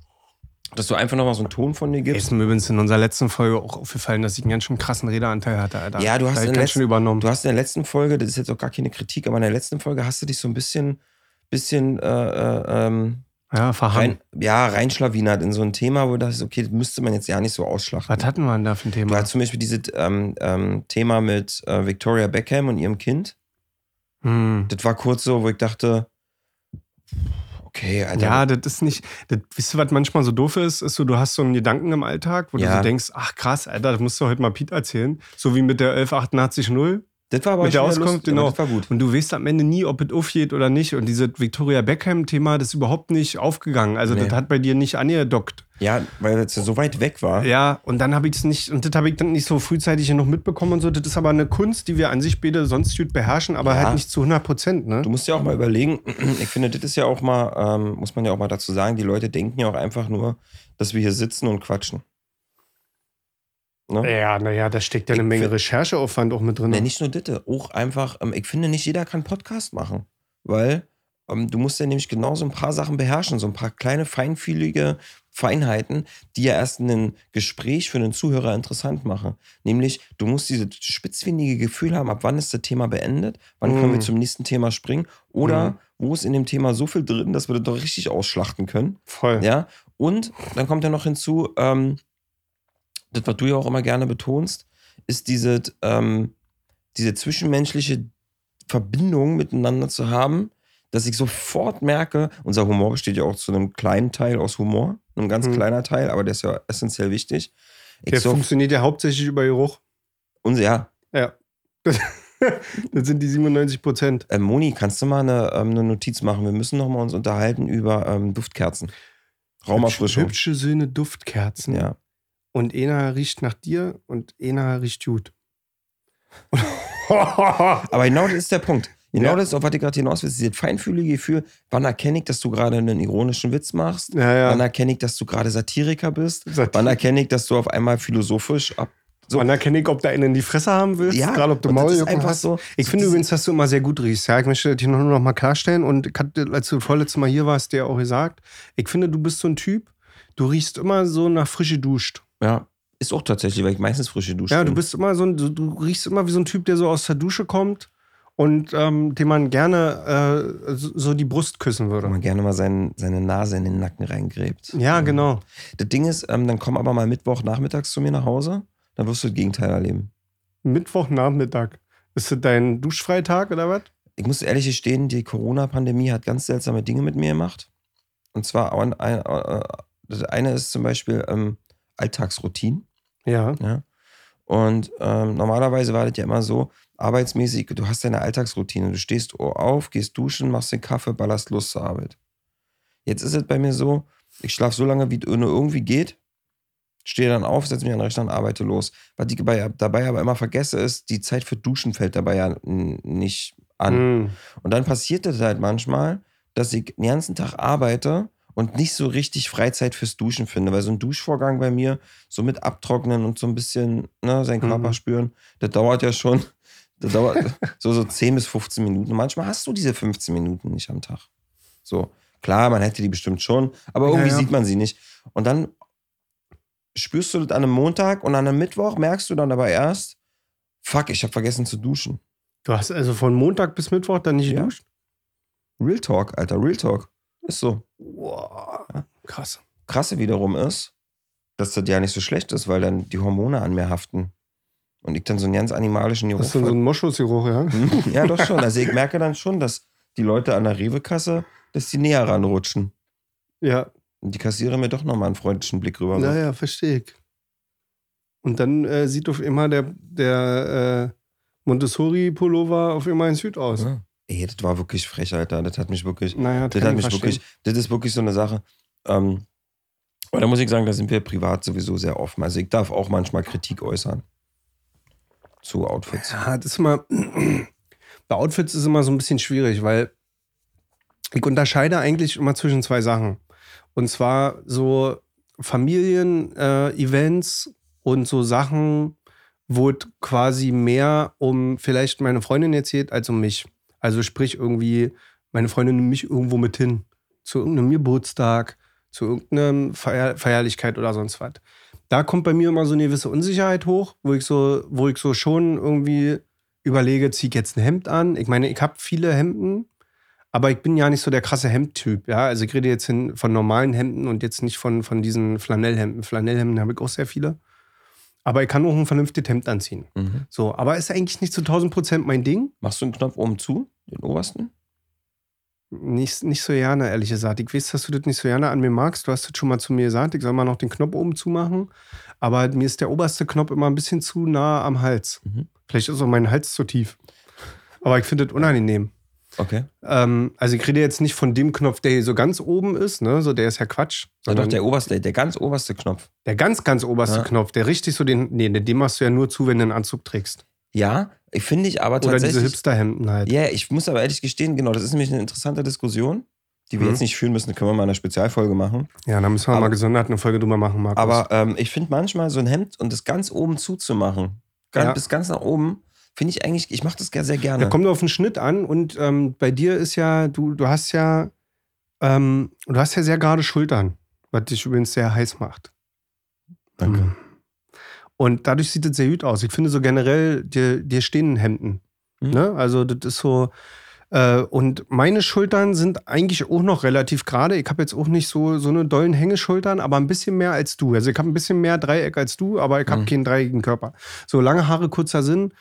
Speaker 1: dass du einfach nochmal so einen Ton von dir gibst.
Speaker 2: Ist mir übrigens in unserer letzten Folge auch aufgefallen, dass ich einen ganz schön krassen Redeanteil hatte, Alter.
Speaker 1: Ja, du hast in der
Speaker 2: schön übernommen.
Speaker 1: Du hast in der letzten Folge, das ist jetzt auch gar keine Kritik, aber in der letzten Folge hast du dich so ein bisschen, bisschen äh, äh, ähm,
Speaker 2: ja, verhangen.
Speaker 1: rein, ja, reinschlawinert in so ein Thema, wo du dachtest, okay, das müsste man jetzt ja nicht so ausschlachten.
Speaker 2: Was hatten wir denn da für ein
Speaker 1: Du
Speaker 2: Thema?
Speaker 1: hast zum Beispiel dieses ähm, ähm, Thema mit äh, Victoria Beckham und ihrem Kind.
Speaker 2: Hm.
Speaker 1: Das war kurz so, wo ich dachte, okay, Alter.
Speaker 2: Ja, das ist nicht. Das, wisst ihr, was manchmal so doof ist? Ist so, du hast so einen Gedanken im Alltag, wo du
Speaker 1: Ja.
Speaker 2: so denkst, ach krass, Alter, das musst du heute mal Pete erzählen. So wie mit der 11880.
Speaker 1: das war aber
Speaker 2: mit der Auskunft, genau.
Speaker 1: Das war gut.
Speaker 2: Und du weißt am Ende nie, ob es aufgeht oder nicht. Und dieses Victoria Beckham-Thema, das ist überhaupt nicht aufgegangen. Also,
Speaker 1: Nee.
Speaker 2: das hat bei dir nicht angedockt.
Speaker 1: Ja, weil das ja so weit weg war.
Speaker 2: Ja, und dann habe ich es nicht, und das habe ich dann nicht so frühzeitig noch mitbekommen und so. Das ist aber eine Kunst, die wir an sich beide sonst gut beherrschen, aber
Speaker 1: Ja.
Speaker 2: halt nicht zu 100 Prozent, ne?
Speaker 1: Du musst ja auch mal überlegen, ich finde, das ist ja auch mal, ähm, muss man ja auch mal dazu sagen, die Leute denken ja auch einfach nur, dass wir hier sitzen und quatschen. Ne?
Speaker 2: Ja, naja, da steckt ja eine
Speaker 1: Ich
Speaker 2: Menge
Speaker 1: find-
Speaker 2: Rechercheaufwand auch mit drin.
Speaker 1: Nee, nicht nur das, auch einfach, ähm, ich finde, nicht jeder kann Podcast machen, weil ähm, du musst ja nämlich genau so ein paar Sachen beherrschen, so ein paar kleine, feinfühlige Feinheiten, die ja erst ein Gespräch für einen Zuhörer interessant machen. Nämlich, du musst dieses spitzfindige Gefühl haben, ab wann ist das Thema beendet, wann können wir
Speaker 2: Mhm.
Speaker 1: zum nächsten Thema springen oder
Speaker 2: Mhm.
Speaker 1: wo ist in dem Thema so viel drin, dass wir das doch richtig ausschlachten können.
Speaker 2: Voll.
Speaker 1: Ja, und dann kommt ja noch hinzu, ähm, das, was du ja auch immer gerne betonst, ist diese, ähm, diese zwischenmenschliche Verbindung miteinander zu haben, dass ich sofort merke, unser Humor besteht ja auch zu einem kleinen Teil aus Humor, einem ganz
Speaker 2: Mhm.
Speaker 1: kleiner Teil, aber der ist ja essentiell wichtig. Ich
Speaker 2: Der
Speaker 1: so,
Speaker 2: funktioniert ja hauptsächlich über Geruch.
Speaker 1: unser, ja,
Speaker 2: Ja. das sind die 97 Prozent.
Speaker 1: äh, Moni, kannst du mal eine, ähm, eine Notiz machen? Wir müssen noch mal uns unterhalten über ähm, Duftkerzen. Raumerfrischung.
Speaker 2: Hübsche Söhne Duftkerzen.
Speaker 1: Ja.
Speaker 2: Und einer riecht nach dir und einer riecht gut.
Speaker 1: Aber genau das ist der Punkt. Genau
Speaker 2: Ja.
Speaker 1: das ist, auf was ich gerade hinaus will. Dieses feinfühlige Gefühl, wann erkenne ich, dass du gerade einen ironischen Witz machst?
Speaker 2: Ja,
Speaker 1: Wann
Speaker 2: ja.
Speaker 1: erkenne ich, dass du gerade Satiriker bist?
Speaker 2: Satir-
Speaker 1: Wann erkenne ich, dass du auf einmal philosophisch ab. So.
Speaker 2: Und dann kenne ich, ob du einen in die Fresse haben willst,
Speaker 1: Ja,
Speaker 2: gerade ob du
Speaker 1: das
Speaker 2: Mauljucken
Speaker 1: einfach
Speaker 2: hast.
Speaker 1: so-
Speaker 2: Ich
Speaker 1: so
Speaker 2: finde übrigens, dass du immer sehr gut riechst. Ja, ich möchte dir nur noch mal klarstellen und ich hatte, als du vorletztes Mal hier warst, dir auch gesagt, ich finde, du bist so ein Typ, du riechst immer so nach frische duscht.
Speaker 1: Ja, ist auch tatsächlich, weil ich meistens frische Dusche
Speaker 2: Ja, du bist immer so ein, du, du riechst immer wie so ein Typ, der so aus der Dusche kommt und ähm, dem man gerne äh, so, die Brust küssen
Speaker 1: Wo
Speaker 2: würde.
Speaker 1: man gerne mal sein, seine Nase in den Nacken reingräbt.
Speaker 2: Ja, genau.
Speaker 1: Das Ding ist, ähm, dann komm aber mal Mittwoch nachmittags zu mir nach Hause, dann wirst du das Gegenteil erleben.
Speaker 2: Mittwochnachmittag. Ist das dein Duschfreitag oder was?
Speaker 1: Ich muss ehrlich gestehen, die Corona-Pandemie hat ganz seltsame Dinge mit mir gemacht. Und zwar, ein, ein, äh, das eine ist zum Beispiel ähm, Alltagsroutine.
Speaker 2: Ja.
Speaker 1: Ja? Und ähm, normalerweise war das ja immer so, arbeitsmäßig, du hast deine Alltagsroutine. Du stehst auf, gehst duschen, machst den Kaffee, ballerst los zur Arbeit. Jetzt ist es bei mir so, ich schlafe so lange, wie es nur irgendwie geht, stehe dann auf, setze mich an den Rechner und arbeite los. Was ich dabei, aber immer vergesse, ist, die Zeit für Duschen fällt dabei ja nicht an.
Speaker 2: Hm.
Speaker 1: Und dann passiert es halt manchmal, dass ich den ganzen Tag arbeite und nicht so richtig Freizeit fürs Duschen finde, weil so ein Duschvorgang bei mir, so mit Abtrocknen und so ein bisschen ne, seinen Körper
Speaker 2: Mhm.
Speaker 1: spüren, das dauert ja schon, das dauert so, so 10 bis 15 Minuten. Manchmal hast du diese 15 Minuten nicht am Tag. So, klar, man hätte die bestimmt schon, aber irgendwie
Speaker 2: Ja, ja.
Speaker 1: sieht man sie nicht. Und dann spürst du das an einem Montag und an einem Mittwoch merkst du dann aber erst, fuck, ich habe vergessen zu duschen.
Speaker 2: Du hast also von Montag bis Mittwoch dann nicht
Speaker 1: Ja.
Speaker 2: geduscht?
Speaker 1: Real Talk, Alter, Real Talk. Ist so.
Speaker 2: Wow. Krass.
Speaker 1: Krasse wiederum ist, dass das ja nicht so schlecht ist, weil dann die Hormone an mir haften. Und ich dann so einen ganz animalischen Geruch.
Speaker 2: Hast du so einen Moschusgeruch, ja?
Speaker 1: Ja, doch schon. Also ich merke dann schon, dass die Leute an der Rewe-Kasse, dass die näher ranrutschen.
Speaker 2: Ja.
Speaker 1: Und die Kassierer mir doch nochmal einen freundlichen Blick rüber.
Speaker 2: Ja, ja, verstehe ich. Und dann äh, sieht auf immer der, der äh, Montessori-Pullover auf immer in Süd aus.
Speaker 1: Ja. Ey, das war wirklich frech, Alter. Das hat mich wirklich,
Speaker 2: Naja,
Speaker 1: das
Speaker 2: kann
Speaker 1: hat
Speaker 2: ich
Speaker 1: mich
Speaker 2: verstehen.
Speaker 1: wirklich, das ist wirklich so eine Sache. Ähm, aber da muss ich sagen, da sind wir privat sowieso sehr offen. Also ich darf auch manchmal Kritik äußern. Zu Outfits.
Speaker 2: Ja, das ist immer. Bei Outfits ist immer so ein bisschen schwierig, weil ich unterscheide eigentlich immer zwischen zwei Sachen. Und zwar so Familien-Events und so Sachen, wo es quasi mehr um vielleicht meine Freundin jetzt geht, als um mich. Also sprich irgendwie, meine Freundin nimmt mich irgendwo mit hin. Zu irgendeinem Geburtstag, zu irgendeiner Feier Feierlichkeit oder sonst was. Da kommt bei mir immer so eine gewisse Unsicherheit hoch, wo ich so, wo ich so schon irgendwie überlege, ziehe ich jetzt ein Hemd an? Ich meine, ich habe viele Hemden, aber ich bin ja nicht so der krasse Hemdtyp. Ja? Also ich rede jetzt von normalen Hemden und jetzt nicht von, von diesen Flanellhemden. Flanellhemden habe ich auch sehr viele. Aber ich kann auch ein vernünftiges Hemd anziehen.
Speaker 1: Mhm.
Speaker 2: So, aber ist eigentlich nicht zu 1000 Prozent mein Ding.
Speaker 1: Machst du einen Knopf oben zu, den obersten?
Speaker 2: Nicht, nicht so gerne, ehrlich gesagt. Ich weiß, dass du das nicht so gerne an mir magst. Du hast das schon mal zu mir gesagt, ich soll mal noch den Knopf oben zumachen. Aber mir ist der oberste Knopf immer ein bisschen zu nah am Hals.
Speaker 1: Mhm.
Speaker 2: Vielleicht ist auch mein Hals zu tief. Aber ich finde das unangenehm.
Speaker 1: Okay.
Speaker 2: Ähm, also ich rede jetzt nicht von dem Knopf, der hier so ganz oben ist, ne? So der ist ja Quatsch.
Speaker 1: Ja, doch, der oberste, der ganz oberste Knopf.
Speaker 2: der ganz, ganz oberste
Speaker 1: Ja.
Speaker 2: Knopf, der richtig so den. Nee, den machst du ja nur zu, wenn du einen Anzug trägst.
Speaker 1: Ja, ich finde ich aber
Speaker 2: Oder
Speaker 1: tatsächlich.
Speaker 2: diese Hipsterhemden halt.
Speaker 1: Ja, ich muss aber ehrlich gestehen, genau, das ist nämlich eine interessante Diskussion, die wir
Speaker 2: Mhm.
Speaker 1: jetzt nicht führen müssen, können wir mal eine Spezialfolge machen.
Speaker 2: Ja, da müssen wir
Speaker 1: Aber-
Speaker 2: mal gesondert eine Folge drüber machen, Markus.
Speaker 1: Aber ähm, ich finde manchmal so ein Hemd und das ganz oben zuzumachen, ganz,
Speaker 2: Ja.
Speaker 1: bis ganz nach oben, finde ich eigentlich, ich mache das sehr, sehr gerne.
Speaker 2: Da kommt auf den Schnitt an und ähm, bei dir ist ja, du, du hast ja, ähm, du hast ja sehr gerade Schultern, was dich übrigens sehr heiß macht.
Speaker 1: Danke.
Speaker 2: Und dadurch sieht es sehr gut aus. Ich finde so generell, dir, dir stehen Hemden.
Speaker 1: Mhm.
Speaker 2: Ne? Also das ist so. Äh, und meine Schultern sind eigentlich auch noch relativ gerade. Ich habe jetzt auch nicht so, so eine dollen Hängeschultern, aber ein bisschen mehr als du. Also ich habe ein bisschen mehr Dreieck als du, aber ich habe
Speaker 1: Mhm.
Speaker 2: keinen dreieckigen Körper. So lange Haare, kurzer Sinn.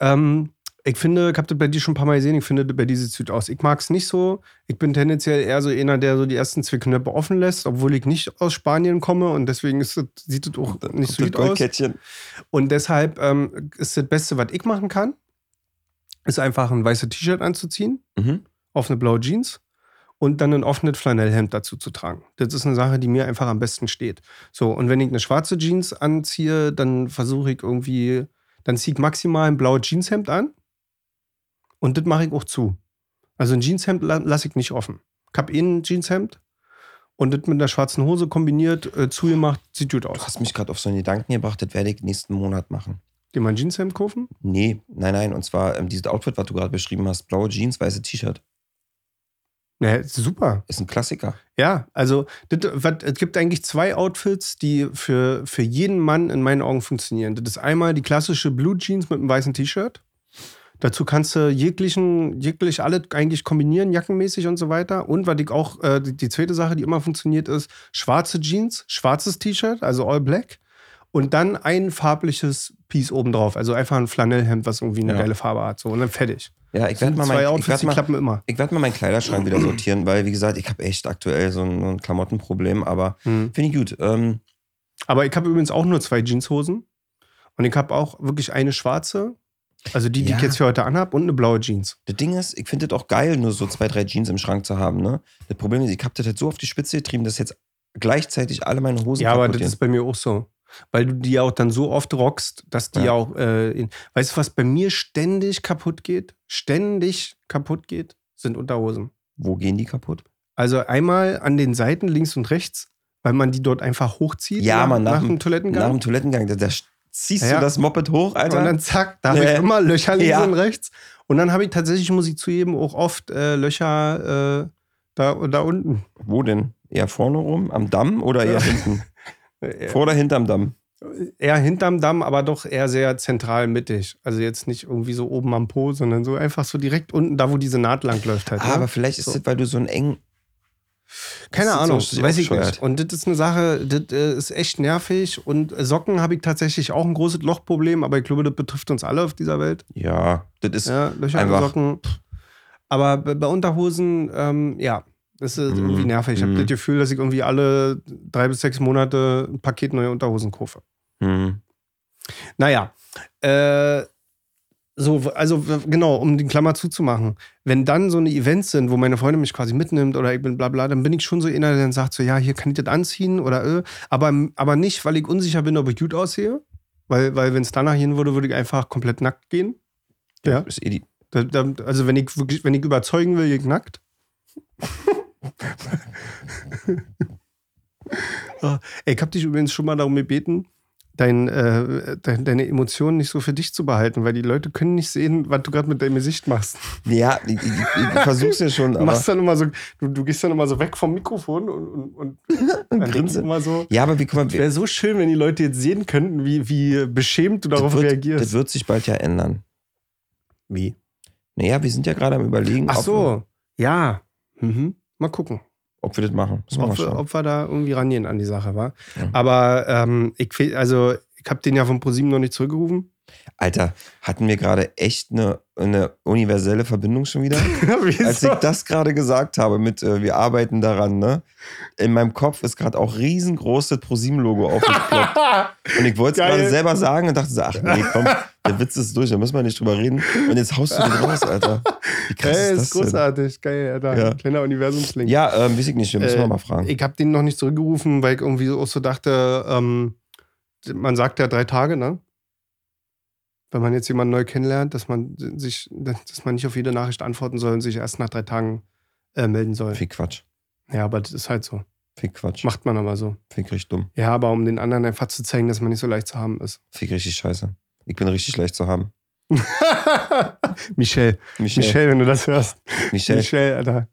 Speaker 2: Ähm, ich finde, ich habe das bei dir schon ein paar Mal gesehen, ich finde, bei dir sieht es aus. Ich mag es nicht so. Ich bin tendenziell eher so einer, der so die ersten zwei Knöpfe offen lässt, obwohl ich nicht aus Spanien komme und deswegen ist das, sieht es auch nicht so gut aus. Und deshalb ähm, ist das Beste, was ich machen kann, ist einfach ein weißes T-Shirt anzuziehen,
Speaker 1: Mhm.
Speaker 2: auf eine blaue Jeans und dann ein offenes Flanellhemd dazu zu tragen. Das ist eine Sache, die mir einfach am besten steht. So, und wenn ich eine schwarze Jeans anziehe, dann versuche ich irgendwie, dann ziehe ich maximal ein blaues Jeanshemd an Und das mache ich auch zu. Also ein Jeanshemd la lasse ich nicht offen. Ich habe eh ein Jeanshemd und das mit einer schwarzen Hose kombiniert, äh, zugemacht, sieht gut
Speaker 1: Du
Speaker 2: aus.
Speaker 1: hast mich gerade auf so einen Gedanken gebracht, das werde ich nächsten Monat machen.
Speaker 2: Dir mal ein Jeanshemd kaufen?
Speaker 1: Nee, nein, nein. Und zwar ähm, dieses Outfit, was du gerade beschrieben hast, blaue Jeans, weiße T-Shirt.
Speaker 2: Ja, super.
Speaker 1: Ist ein Klassiker.
Speaker 2: Ja, also das, es gibt eigentlich zwei Outfits, die für, für jeden Mann in meinen Augen funktionieren. Das ist einmal die klassische Blue Jeans mit einem weißen T-Shirt. Dazu kannst du jeglichen, jeglich alle eigentlich kombinieren, jackenmäßig und so weiter. Und was ich auch, äh, die, die zweite Sache, die immer funktioniert, ist schwarze Jeans, schwarzes T-Shirt, also all black. Und dann ein farbliches Piece obendrauf. Also einfach ein Flanellhemd, was irgendwie eine
Speaker 1: Ja.
Speaker 2: geile Farbe hat. So, und dann fertig.
Speaker 1: Ja, ich werde mal, ich werd mal,
Speaker 2: klappen immer.
Speaker 1: ich werd mal meinen Kleiderschrank wieder sortieren, weil, wie gesagt, ich habe echt aktuell so ein, ein Klamottenproblem, aber
Speaker 2: Hm.
Speaker 1: finde ich gut. Ähm,
Speaker 2: Aber ich habe übrigens auch nur zwei Jeanshosen. Und ich habe auch wirklich eine schwarze, also die, die
Speaker 1: Ja.
Speaker 2: ich jetzt für heute anhabe, und eine blaue Jeans.
Speaker 1: das Ding ist, ich finde das auch geil, nur so zwei, drei Jeans im Schrank zu haben. Ne? Das Problem ist, ich habe das halt so auf die Spitze getrieben, dass jetzt gleichzeitig alle meine Hosen
Speaker 2: Ja, aber das ist bei mir auch so. Weil du die auch dann so oft rockst, dass die
Speaker 1: Ja.
Speaker 2: auch, äh, in, weißt du, was bei mir ständig kaputt geht? Ständig kaputt geht, sind Unterhosen.
Speaker 1: Wo gehen die kaputt?
Speaker 2: Also einmal an den Seiten links und rechts, weil man die dort einfach hochzieht
Speaker 1: Ja,
Speaker 2: nach,
Speaker 1: Mann, nach
Speaker 2: nach
Speaker 1: dem-
Speaker 2: dem Toilettengang.
Speaker 1: Nach dem Toilettengang, da, da ziehst
Speaker 2: Ja.
Speaker 1: du das Moped hoch, Alter.
Speaker 2: Und dann zack, da habe ich immer Löcher links
Speaker 1: Ja.
Speaker 2: und rechts. Und dann habe ich tatsächlich, muss ich zugeben, auch oft äh, Löcher äh, da, da unten.
Speaker 1: Wo denn? Eher vorne rum? Am Damm oder eher hinten?
Speaker 2: Äh,
Speaker 1: Vor oder hinterm Damm?
Speaker 2: Eher hinterm Damm, aber doch eher sehr zentral mittig. Also jetzt nicht irgendwie so oben am Po, sondern so einfach so direkt unten, da wo diese Naht lang läuft halt.
Speaker 1: Ah,
Speaker 2: ne?
Speaker 1: aber vielleicht ist das, weil du so ein eng.
Speaker 2: Keine Ahnung,
Speaker 1: so
Speaker 2: weiß ich nicht. Und das ist eine Sache, das äh, ist echt nervig. Und Socken habe ich tatsächlich auch ein großes Lochproblem, aber ich glaube, das betrifft uns alle auf dieser Welt.
Speaker 1: Ja, das ist.
Speaker 2: Ja, Löcher in
Speaker 1: Einfach.
Speaker 2: Socken. Aber bei bei Unterhosen, ähm, ja, das ist
Speaker 1: Mhm.
Speaker 2: irgendwie nervig. Ich habe
Speaker 1: Mhm.
Speaker 2: das Gefühl, dass ich irgendwie alle drei bis sechs Monate ein Paket neue Unterhosen kaufe.
Speaker 1: Hm.
Speaker 2: Naja, äh, so, also genau, um den Klammer zuzumachen. Wenn dann so eine Events sind, wo meine Freundin mich quasi mitnimmt oder ich bin bla bla, dann bin ich schon so einer, der dann sagt so, ja, hier kann ich das anziehen oder äh, aber, aber nicht, weil ich unsicher bin, ob ich gut aussehe. Weil, weil wenn es danach gehen würde, würde ich einfach komplett nackt gehen. Ja.
Speaker 1: Ist eh die,
Speaker 2: Da, da, also wenn ich wirklich, wenn ich überzeugen will, gehe ich nackt. Ah, Ey, ich hab dich übrigens schon mal darum gebeten, dein, äh, dein, deine Emotionen nicht so für dich zu behalten, weil die Leute können nicht sehen, was du gerade mit deinem Gesicht machst.
Speaker 1: ja, ich, ich, ich versuch's ja schon,
Speaker 2: Du machst dann immer so, du, du gehst dann immer so weg vom Mikrofon und, und, und ich
Speaker 1: grinse.
Speaker 2: immer so.
Speaker 1: Ja, aber wie guck mal,
Speaker 2: Wäre so schön, wenn die Leute jetzt sehen könnten, wie, wie beschämt du darauf
Speaker 1: wird,
Speaker 2: reagierst.
Speaker 1: das wird sich bald ja ändern.
Speaker 2: wie?
Speaker 1: Naja, wir sind ja gerade am Überlegen,
Speaker 2: Ach so, ja. Mhm. Mal gucken.
Speaker 1: ob wir das machen. Wir mal
Speaker 2: ob, wir, ob wir da irgendwie rangehen an die Sache, war.
Speaker 1: Ja.
Speaker 2: Aber ähm, ich, also, ich habe den ja von ProSieben noch nicht zurückgerufen.
Speaker 1: Alter, hatten wir gerade echt eine, eine universelle Verbindung schon wieder? Als ich das gerade gesagt habe mit äh, wir arbeiten daran, ne? In meinem Kopf ist gerade auch riesengroß das ProSieben-Logo aufgeploppt. Und ich wollte es gerade selber sagen und dachte so, ach nee, komm, der Witz ist durch, da müssen wir nicht drüber reden. Und jetzt haust du den raus, Alter. Wie krass
Speaker 2: Ey,
Speaker 1: ist
Speaker 2: ist
Speaker 1: das denn?
Speaker 2: großartig. Geil, Alter.
Speaker 1: Ja.
Speaker 2: Kleiner Universumslink.
Speaker 1: Ja, ähm, weiß ich nicht, wir müssen
Speaker 2: Äh,
Speaker 1: wir mal fragen.
Speaker 2: Ich habe den noch nicht zurückgerufen, weil ich irgendwie auch so dachte, ähm, man sagt ja drei Tage, ne? Wenn man jetzt jemanden neu kennenlernt, dass man sich, dass man nicht auf jede Nachricht antworten soll und sich erst nach drei Tagen äh, melden soll.
Speaker 1: Fick Quatsch.
Speaker 2: Ja, aber das ist halt so.
Speaker 1: Fick Quatsch.
Speaker 2: Macht man aber so.
Speaker 1: Fick richtig dumm.
Speaker 2: Ja, aber um den anderen einfach zu zeigen, dass man nicht so leicht zu haben ist.
Speaker 1: Fick richtig scheiße. Ich bin richtig leicht zu haben.
Speaker 2: Michelle.
Speaker 1: Michel.
Speaker 2: Michelle, wenn du das hörst.
Speaker 1: Michel.
Speaker 2: Michelle, Alter.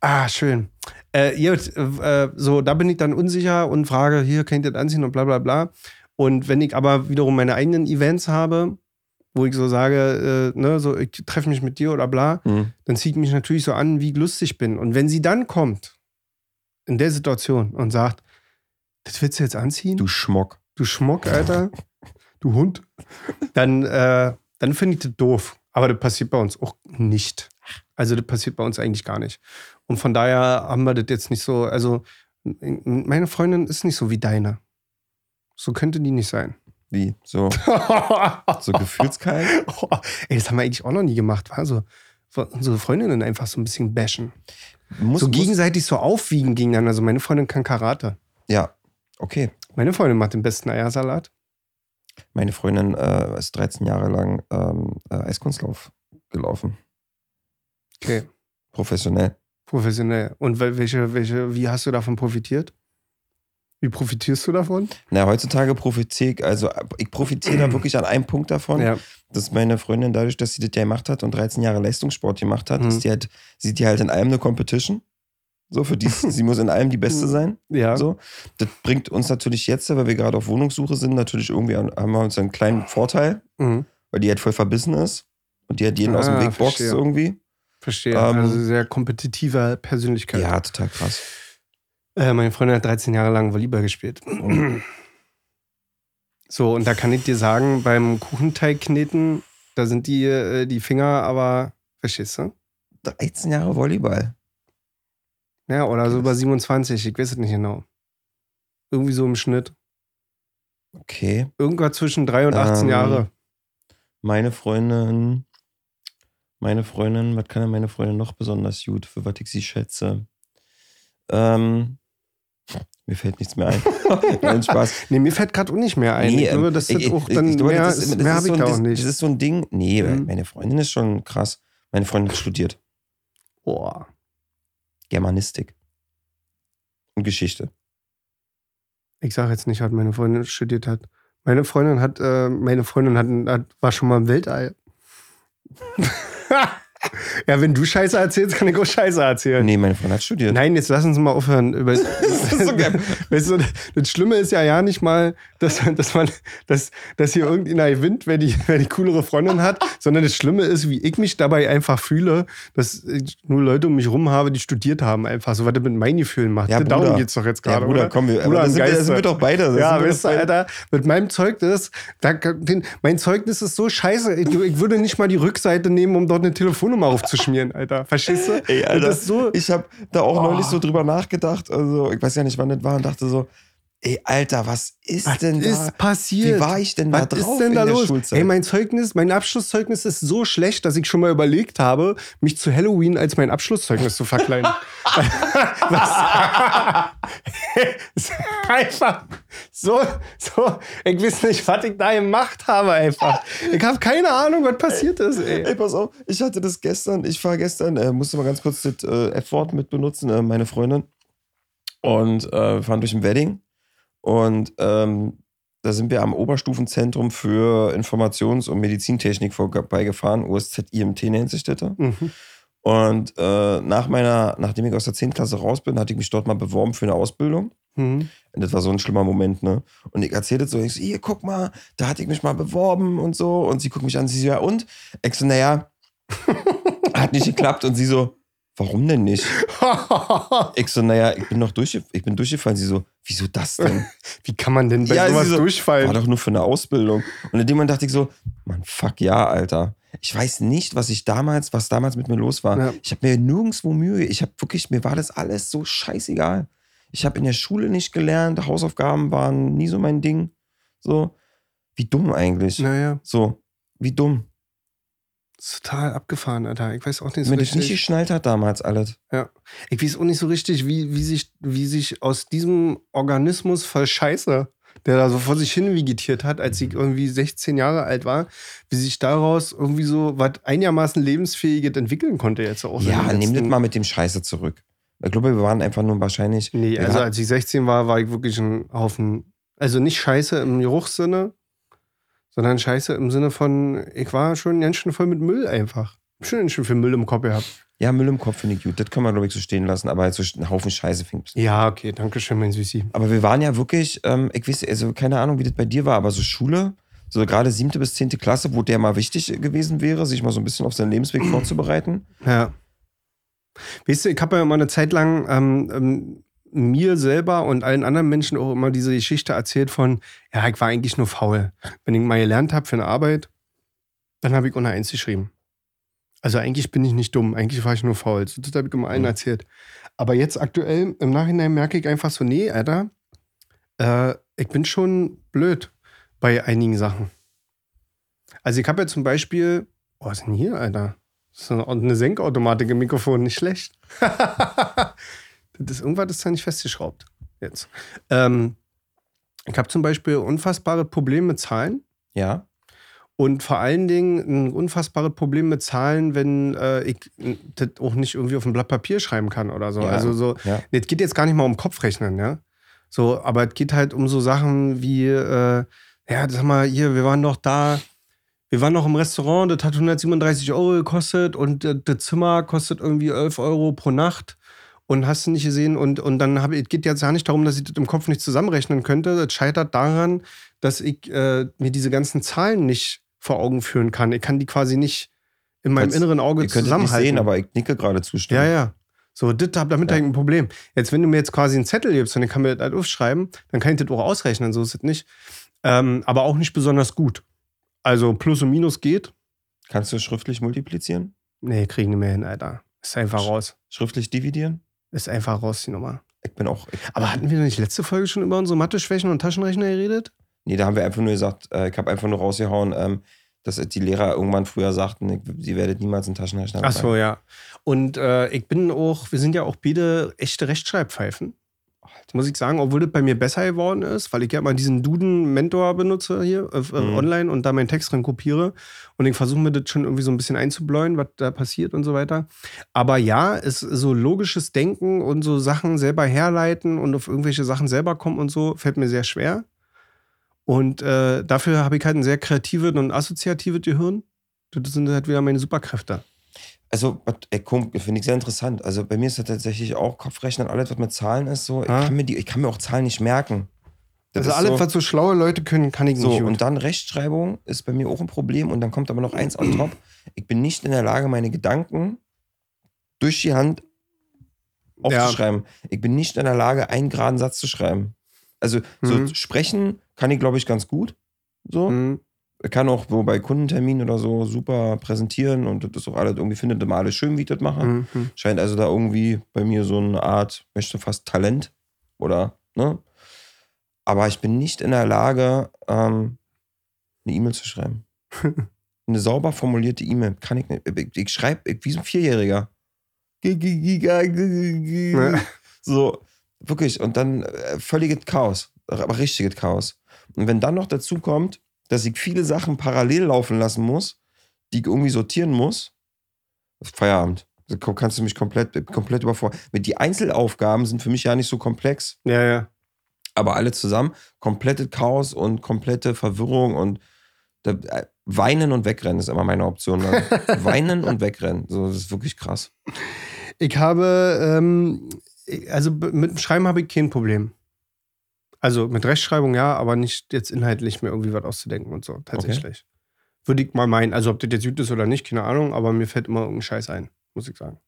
Speaker 2: Ah, schön. Äh, gut, äh, so, da bin ich dann unsicher und frage, hier könnt ihr das anziehen und bla bla bla. Und wenn ich aber wiederum meine eigenen Events habe, wo ich so sage, äh, ne, so, ich treffe mich mit dir oder bla,
Speaker 1: Hm.
Speaker 2: dann zieht mich natürlich so an, wie ich lustig bin. Und wenn sie dann kommt, in der Situation und sagt, das willst du jetzt anziehen?
Speaker 1: Du Schmock.
Speaker 2: du Schmock, Alter, du Hund, dann, äh, dann finde ich das doof. Aber das passiert bei uns auch nicht. Also das passiert bei uns eigentlich gar nicht. Und von daher haben wir das jetzt nicht so, also meine Freundin ist nicht so wie deine. So könnte die nicht sein.
Speaker 1: Wie? So, so gefühlskalt?
Speaker 2: Ey, das haben wir eigentlich auch noch nie gemacht, war so. Unsere Freundinnen einfach so ein bisschen bashen.
Speaker 1: Muss,
Speaker 2: so
Speaker 1: muss,
Speaker 2: gegenseitig so aufwiegen gegeneinander. Also meine Freundin kann Karate.
Speaker 1: Ja, okay.
Speaker 2: Meine Freundin macht den besten Eiersalat.
Speaker 1: Meine Freundin äh, ist 13 Jahre lang ähm, äh, Eiskunstlauf gelaufen.
Speaker 2: Okay.
Speaker 1: Professionell.
Speaker 2: Professionell. Und wel- welche, welche, wie hast du davon profitiert? Wie profitierst du davon?
Speaker 1: Na, heutzutage profitiere ich, also ich profitiere da wirklich an einem Punkt davon,
Speaker 2: Ja.
Speaker 1: dass meine Freundin dadurch, dass sie das ja gemacht hat und 13 Jahre Leistungssport gemacht hat,
Speaker 2: Mhm.
Speaker 1: ist die halt, sieht die halt in allem eine Competition. So, für die, sie muss in allem die Beste sein.
Speaker 2: Ja.
Speaker 1: So. Das bringt uns natürlich jetzt, weil wir gerade auf Wohnungssuche sind, natürlich irgendwie haben wir uns einen kleinen Vorteil,
Speaker 2: Mhm.
Speaker 1: weil die halt voll verbissen ist und die halt jeden aus dem
Speaker 2: Ah,
Speaker 1: Weg boxt irgendwie.
Speaker 2: Verstehe.
Speaker 1: Ähm,
Speaker 2: also sehr kompetitiver Persönlichkeit.
Speaker 1: Ja, total krass.
Speaker 2: Äh, meine Freundin hat 13 Jahre lang Volleyball gespielt. So, und da kann ich dir sagen, beim Kuchenteig kneten, da sind die, äh, die Finger aber, verstehst du?
Speaker 1: 13 Jahre Volleyball.
Speaker 2: Ja, oder so über 27, ich weiß es nicht genau. Irgendwie so im Schnitt.
Speaker 1: Okay.
Speaker 2: Irgendwas zwischen 3 und 18
Speaker 1: Ähm,
Speaker 2: Jahre.
Speaker 1: Meine Freundin, meine Freundin, was kann denn meine Freundin noch besonders gut, für was ich sie schätze? Ähm, mir fällt nichts mehr ein. Nein, Spaß.
Speaker 2: Nee, mir fällt gerade auch nicht mehr ein. ich
Speaker 1: ähm,
Speaker 2: glaube, das ist
Speaker 1: ich-
Speaker 2: auch
Speaker 1: ich-
Speaker 2: dann
Speaker 1: ich glaube,
Speaker 2: mehr,
Speaker 1: das ist- das
Speaker 2: mehr
Speaker 1: ist
Speaker 2: habe
Speaker 1: so
Speaker 2: ich da auch nicht.
Speaker 1: Das ist so ein Ding. Nee,
Speaker 2: Mhm.
Speaker 1: meine Freundin ist schon krass. Meine Freundin hat studiert
Speaker 2: Boah.
Speaker 1: Germanistik und Geschichte.
Speaker 2: Ich sage jetzt nicht, was meine Freundin studiert hat. Meine Freundin hat, äh, meine Freundin hat, hat, war schon mal im Weltall. ja, wenn du Scheiße erzählst, kann ich auch Scheiße erzählen.
Speaker 1: Nee, meine Freundin hat studiert.
Speaker 2: Nein, jetzt lass uns mal aufhören. Über,
Speaker 1: ist so geil.
Speaker 2: weißt du, das Schlimme ist ja ja nicht mal, dass, dass man, dass, dass hier irgendeiner gewinnt, wer die, wer die coolere Freundin hat, sondern das Schlimme ist, wie ich mich dabei einfach fühle, dass ich nur Leute um mich rum habe, die studiert haben, einfach so, was das mit meinen Gefühlen macht.
Speaker 1: Ja,
Speaker 2: Darum
Speaker 1: Bruder.
Speaker 2: geht's doch jetzt
Speaker 1: Ja,
Speaker 2: gerade.
Speaker 1: Bruder,
Speaker 2: oder?
Speaker 1: komm, wir,
Speaker 2: Bruder
Speaker 1: aber da
Speaker 2: am
Speaker 1: sind, wir, da
Speaker 2: Geiste.
Speaker 1: sind wir doch beide. Da
Speaker 2: Ja, weißt du. Alter, mit meinem Zeugnis, da, den, mein Zeugnis ist so scheiße. Ich, ich würde nicht mal die Rückseite nehmen, um dort eine Telefonnummer aufzuschmieren, Alter. Verstehst du?
Speaker 1: Ey, Alter,
Speaker 2: so,
Speaker 1: ich habe da auch
Speaker 2: Oh.
Speaker 1: neulich so drüber nachgedacht. Also, ich weiß ja nicht, wann das war und dachte so, ey, Alter, was ist
Speaker 2: was
Speaker 1: denn da?
Speaker 2: ist passiert?
Speaker 1: Wie war ich denn da
Speaker 2: Was
Speaker 1: drauf
Speaker 2: ist denn da
Speaker 1: in der
Speaker 2: los?
Speaker 1: Schulzeit?
Speaker 2: Ey, mein Zeugnis, mein Abschlusszeugnis ist so schlecht, dass ich schon mal überlegt habe, mich zu Halloween als mein Abschlusszeugnis zu verkleiden. Was? ist einfach so, so, ich weiß nicht, was ich da gemacht habe einfach. Ich habe keine Ahnung, was passiert ist, ey.
Speaker 1: Ey, pass auf, ich hatte das gestern, ich war gestern, äh, musste mal ganz kurz das äh, F-Wort mit benutzen, äh, meine Freundin. Und äh, wir fahren durch ein Wedding. Und ähm, da sind wir am Oberstufenzentrum für Informations- und Medizintechnik vorbeigefahren. USZ-IMT nennt sich das. da.
Speaker 2: Mhm.
Speaker 1: Und äh, nach meiner, nachdem ich aus der 10. Klasse raus bin, hatte ich mich dort mal beworben für eine Ausbildung.
Speaker 2: Mhm.
Speaker 1: Und das war so ein schlimmer Moment, ne? Und ich erzählte so, ich so, hier, guck mal, da hatte ich mich mal beworben und so. Und sie guckt mich an, sie so, ja, und? Ich so, naja, hat nicht geklappt. Und sie so, warum denn nicht? Ich so, naja, ich bin noch durchge ich bin durchgefallen. Sie so, wieso das denn?
Speaker 2: Wie kann man denn bei
Speaker 1: Ja,
Speaker 2: sowas
Speaker 1: so,
Speaker 2: durchfallen?
Speaker 1: War doch nur für eine Ausbildung. Und in dem Moment dachte ich so, Mann, fuck ja, Alter. Ich weiß nicht, was ich damals, was damals mit mir los war.
Speaker 2: Ja.
Speaker 1: Ich habe mir nirgendwo Mühe. Ich habe wirklich, mir war das alles so scheißegal. Ich habe in der Schule nicht gelernt, Hausaufgaben waren nie so mein Ding. So, wie dumm eigentlich.
Speaker 2: Naja,
Speaker 1: So, wie dumm.
Speaker 2: Total abgefahren, Alter. Ich weiß auch nicht so
Speaker 1: Wenn das nicht
Speaker 2: richtig.
Speaker 1: geschnallt hat damals alles.
Speaker 2: Ich weiß auch nicht so richtig, wie, wie, sich, wie sich aus diesem Organismus voll Scheiße, der da so vor sich hin vegetiert hat, als ich irgendwie 16 Jahre alt war, wie sich daraus irgendwie so was einigermaßen lebensfähiges entwickeln konnte jetzt auch.
Speaker 1: Ja, nimm das mal mit dem Scheiße zurück. Ich glaube, wir waren einfach nur wahrscheinlich.
Speaker 2: Nee, also als ich 16 war, war ich wirklich ein Haufen, also nicht Scheiße im Geruchssinne, sondern Scheiße im Sinne von, ich war schon ganz schön voll mit Müll einfach. Schon ganz schön viel Müll im Kopf gehabt.
Speaker 1: Ja, Müll im Kopf finde ich gut. Das kann man, glaube ich, so stehen lassen. Aber halt so ein Haufen Scheiße fängt.
Speaker 2: Ja, okay, danke schön, mein Süßi.
Speaker 1: Aber wir waren ja wirklich, ähm, ich weiß, also keine Ahnung, wie das bei dir war, aber so Schule, so gerade siebte bis zehnte Klasse, wo der mal wichtig gewesen wäre, sich mal so ein bisschen auf seinen Lebensweg vorzubereiten.
Speaker 2: Ja. Weißt du, ich habe ja immer eine Zeit lang ähm, ähm, mir selber und allen anderen Menschen auch immer diese Geschichte erzählt von, ja, ich war eigentlich nur faul. Wenn ich mal gelernt habe für eine Arbeit, dann habe ich ohne eins geschrieben. Also eigentlich bin ich nicht dumm, eigentlich war ich nur faul. So, Das habe ich immer allen
Speaker 1: Mhm.
Speaker 2: erzählt. Aber jetzt aktuell, im Nachhinein merke ich einfach so, nee, Alter, äh, ich bin schon blöd bei einigen Sachen. Also ich habe ja zum Beispiel, oh, was ist denn hier, Alter? Das ist eine, eine Senkautomatik im Mikrofon, nicht schlecht. das ist, irgendwas ist da nicht festgeschraubt. Jetzt. Ähm, ich habe zum Beispiel unfassbare Probleme mit Zahlen.
Speaker 1: Ja.
Speaker 2: Und vor allen Dingen ein unfassbares Problem mit Zahlen, wenn äh, ich das auch nicht irgendwie auf ein Blatt Papier schreiben kann oder so.
Speaker 1: Ja,
Speaker 2: Also so,
Speaker 1: ja.
Speaker 2: nee, es geht jetzt gar nicht mal um Kopfrechnen, ja. So, aber es geht halt um so Sachen wie, äh, ja, sag mal, hier, wir waren doch da, wir waren noch im Restaurant, das hat 137 Euro gekostet und äh, das Zimmer kostet irgendwie 11 Euro pro Nacht. Und hast du nicht gesehen? Und, und dann habe es geht jetzt ja nicht darum, dass ich das im Kopf nicht zusammenrechnen könnte. Es scheitert daran, dass ich äh, mir diese ganzen Zahlen nicht vor Augen führen kann. Ich kann die quasi nicht in meinem
Speaker 1: Kannst-
Speaker 2: inneren Auge
Speaker 1: Ihr könnt es nicht
Speaker 2: zusammenhalten.
Speaker 1: sehen, aber ich nicke gerade zustimmen.
Speaker 2: Ja, ja. So, das, hab- damit
Speaker 1: Ja.
Speaker 2: habe ich ein Problem. Jetzt, wenn du mir jetzt quasi einen Zettel gibst und ich kann mir das halt aufschreiben, dann kann ich das auch ausrechnen, so ist es nicht. Ähm, aber auch nicht besonders gut. Also Plus und Minus geht.
Speaker 1: Kannst du schriftlich multiplizieren?
Speaker 2: Nee, kriegen nicht mehr hin, Alter. Ist einfach raus.
Speaker 1: Schriftlich dividieren?
Speaker 2: Ist einfach raus, die Nummer.
Speaker 1: Ich bin auch. Ich,
Speaker 2: Aber hatten wir nicht letzte Folge schon über unsere Mathe-Schwächen und Taschenrechner geredet?
Speaker 1: Nee, da haben wir einfach nur gesagt, äh, ich habe einfach nur rausgehauen, ähm, dass die Lehrer irgendwann früher sagten, sie werdet niemals einen Taschenrechner
Speaker 2: Ach so, ja. Und äh, ich bin auch, wir sind ja auch beide echte Rechtschreibpfeifen. Muss ich sagen, obwohl das bei mir besser geworden ist, weil ich ja immer diesen Duden-Mentor benutze hier äh, äh,
Speaker 1: Mhm.
Speaker 2: online und da meinen Text drin kopiere. Und ich versuche mir das schon irgendwie so ein bisschen einzubläuen, was da passiert und so weiter. Aber ja, es so logisches Denken und so Sachen selber herleiten und auf irgendwelche Sachen selber kommen und so, fällt mir sehr schwer. Und äh, dafür habe ich halt ein sehr kreatives und assoziatives Gehirn. Das sind halt wieder meine Superkräfte.
Speaker 1: Also, ey, finde ich sehr interessant. Also bei mir ist das tatsächlich auch Kopfrechnen, alles, was mit Zahlen ist, so, ich
Speaker 2: Ah.
Speaker 1: kann, mir die, ich kann mir auch Zahlen nicht merken. Das
Speaker 2: Also alles,
Speaker 1: so,
Speaker 2: was so schlaue Leute können, kann ich
Speaker 1: so,
Speaker 2: nicht. gut.
Speaker 1: und dann Rechtschreibung ist bei mir auch ein Problem und dann kommt aber noch eins on top. Ich bin nicht in der Lage, meine Gedanken durch die Hand
Speaker 2: Ja.
Speaker 1: aufzuschreiben. Ich bin nicht in der Lage, einen geraden Satz zu schreiben. Also so
Speaker 2: Mhm.
Speaker 1: sprechen kann ich, glaube ich, ganz gut. So.
Speaker 2: Mhm.
Speaker 1: Kann auch so bei Kundenterminen oder so super präsentieren und das auch alles irgendwie, findet immer alles schön, wie ich das mache.
Speaker 2: Mhm.
Speaker 1: Scheint also da irgendwie bei mir so eine Art, möchte fast Talent oder, ne? Aber ich bin nicht in der Lage, ähm, eine E-Mail zu schreiben. eine sauber formulierte E-Mail kann ich nicht. Ich, ich schreibe wie so ein Vierjähriger.
Speaker 2: Ja.
Speaker 1: So, wirklich. Und dann äh, völliges Chaos. Aber richtiges Chaos. Und wenn dann noch dazu kommt, dass ich viele Sachen parallel laufen lassen muss, die ich irgendwie sortieren muss, Feierabend. Da kannst du mich komplett, komplett überfordern. Mit die Einzelaufgaben sind für mich ja nicht so komplex,
Speaker 2: Ja, ja.
Speaker 1: aber alle zusammen komplettes Chaos und komplette Verwirrung und da, äh, weinen und wegrennen ist immer meine Option. Dann. weinen und wegrennen. So, das ist wirklich krass.
Speaker 2: Ich habe, ähm, also mit dem Schreiben habe ich kein Problem. Also mit Rechtschreibung ja, aber nicht jetzt inhaltlich mir irgendwie was auszudenken und so, tatsächlich. Würde ich mal meinen. Also ob das jetzt gut ist oder nicht, keine Ahnung, aber mir fällt immer irgendein Scheiß ein, muss ich sagen.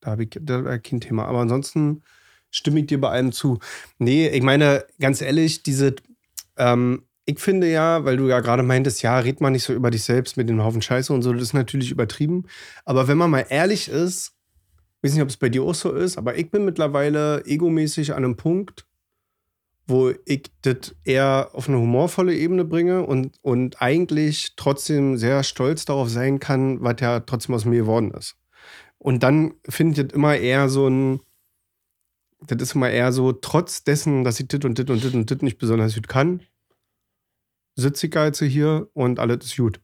Speaker 2: Da habe ich da kein Thema. Aber ansonsten stimme ich dir bei allem zu. Nee, ich meine, ganz ehrlich, diese, ähm, ich finde ja, weil du ja gerade meintest, ja, red mal nicht so über dich selbst mit dem Haufen Scheiße und so, das ist natürlich übertrieben. Aber wenn man mal ehrlich ist, ich weiß nicht, ob es bei dir auch so ist, aber ich bin mittlerweile egomäßig an einem Punkt, wo ich das eher auf eine humorvolle Ebene bringe und, und eigentlich trotzdem sehr stolz darauf sein kann, was ja trotzdem aus mir geworden ist. Und dann finde ich das immer eher so ein, das ist immer eher so, trotz dessen, dass ich das und das und das und das nicht besonders gut kann, sitze ich jetzt hier und alles ist gut.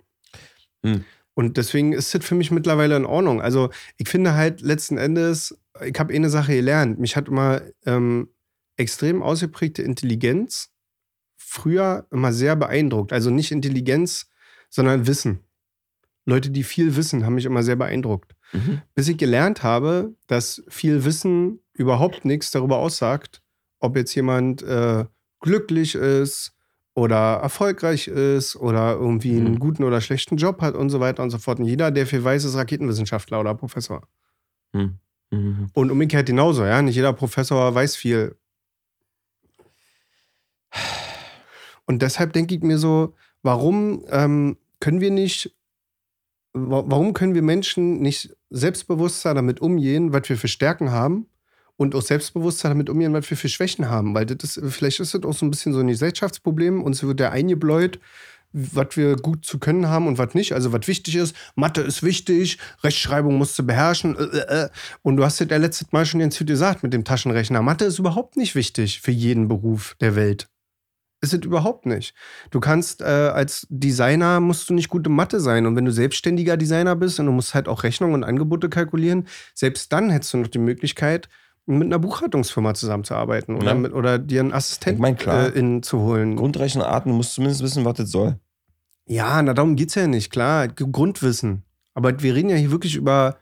Speaker 1: Hm.
Speaker 2: Und deswegen ist das für mich mittlerweile in Ordnung. Also ich finde halt letzten Endes, ich habe eh eine Sache gelernt. Mich hat immer ähm, extrem ausgeprägte Intelligenz früher immer sehr beeindruckt. Also nicht Intelligenz, sondern Wissen. Leute, die viel wissen, haben mich immer sehr beeindruckt.
Speaker 1: Mhm.
Speaker 2: Bis ich gelernt habe, dass viel Wissen überhaupt nichts darüber aussagt, ob jetzt jemand äh, glücklich ist oder erfolgreich ist oder irgendwie einen
Speaker 1: Mhm.
Speaker 2: guten oder schlechten Job hat und so weiter und so fort. Und jeder, der viel weiß, ist Raketenwissenschaftler oder Professor.
Speaker 1: Mhm. Mhm.
Speaker 2: Und umgekehrt genauso, ja. Nicht jeder Professor weiß viel. Und deshalb denke ich mir so, warum ähm, können wir nicht, wa- warum können wir Menschen nicht selbstbewusster damit umgehen, was wir für Stärken haben und auch selbstbewusster damit umgehen, was wir für Schwächen haben? Weil das ist, vielleicht ist das auch so ein bisschen so ein Gesellschaftsproblem. Uns wird ja eingebläut, was wir gut zu können haben und was nicht. Also was wichtig ist, Mathe ist wichtig, Rechtschreibung musst du beherrschen. Äh, äh, äh. Und du hast ja letztes Mal schon ganz gut gesagt mit dem Taschenrechner. Mathe ist überhaupt nicht wichtig für jeden Beruf der Welt. Ist es überhaupt nicht. Du kannst äh, als Designer musst du nicht gute Mathe sein. Und wenn du selbstständiger Designer bist und du musst halt auch Rechnungen und Angebote kalkulieren, selbst dann hättest du noch die Möglichkeit, mit einer Buchhaltungsfirma zusammenzuarbeiten oder,
Speaker 1: Ja.
Speaker 2: mit, oder dir einen Assistenten
Speaker 1: Ich mein, klar.
Speaker 2: äh, in, zu holen.
Speaker 1: Grundrechenarten, du musst zumindest wissen, was das soll.
Speaker 2: Ja, na darum geht's ja nicht, klar. Grundwissen. Aber wir reden ja hier wirklich über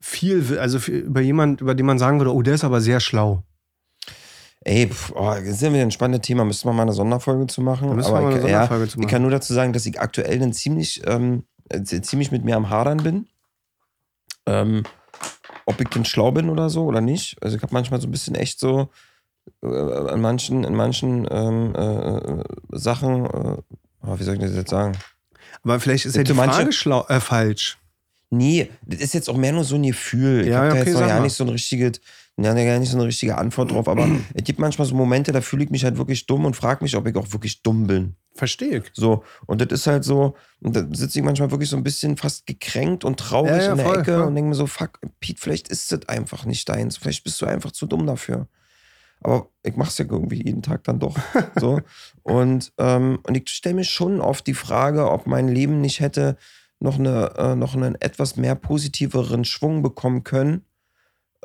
Speaker 2: viel, also über jemand, über den man sagen würde, oh, der ist aber sehr schlau.
Speaker 1: Ey, pf, oh, das ist ja wieder ein spannendes Thema. Müssten wir mal eine Sonderfolge zu machen.
Speaker 2: Da müssen wir mal eine
Speaker 1: ich, ja,
Speaker 2: Sonderfolge zu
Speaker 1: ich
Speaker 2: machen.
Speaker 1: kann nur dazu sagen, dass ich aktuell dann ziemlich, ähm, äh, ziemlich mit mir am Hadern bin. Ähm, ob ich denn schlau bin oder so oder nicht. Also ich habe manchmal so ein bisschen echt so äh, in manchen, in manchen ähm, äh, äh, Sachen, äh, oh, wie soll ich das jetzt sagen?
Speaker 2: Aber vielleicht ist ja die Frage schlau, äh, falsch.
Speaker 1: Nee, das ist jetzt auch mehr nur so ein Gefühl. Ich
Speaker 2: Ja,
Speaker 1: habe da
Speaker 2: okay,
Speaker 1: jetzt noch ja nicht so ein richtiges, ja, gar nicht so eine richtige Antwort drauf, aber es gibt manchmal so Momente, da fühle ich mich halt wirklich dumm und frage mich, ob ich auch wirklich dumm bin.
Speaker 2: Verstehe ich.
Speaker 1: So, und das ist halt so, und da sitze ich manchmal wirklich so ein bisschen fast gekränkt und traurig
Speaker 2: Ja, ja,
Speaker 1: in der
Speaker 2: voll,
Speaker 1: Ecke
Speaker 2: voll.
Speaker 1: und denke mir so, fuck, Pete, vielleicht ist das einfach nicht deins. Vielleicht bist du einfach zu dumm dafür. Aber ich mach's ja irgendwie jeden Tag dann doch. so. Und, ähm, und ich stelle mir schon oft die Frage, ob mein Leben nicht hätte noch, eine, äh, noch einen etwas mehr positiveren Schwung bekommen können,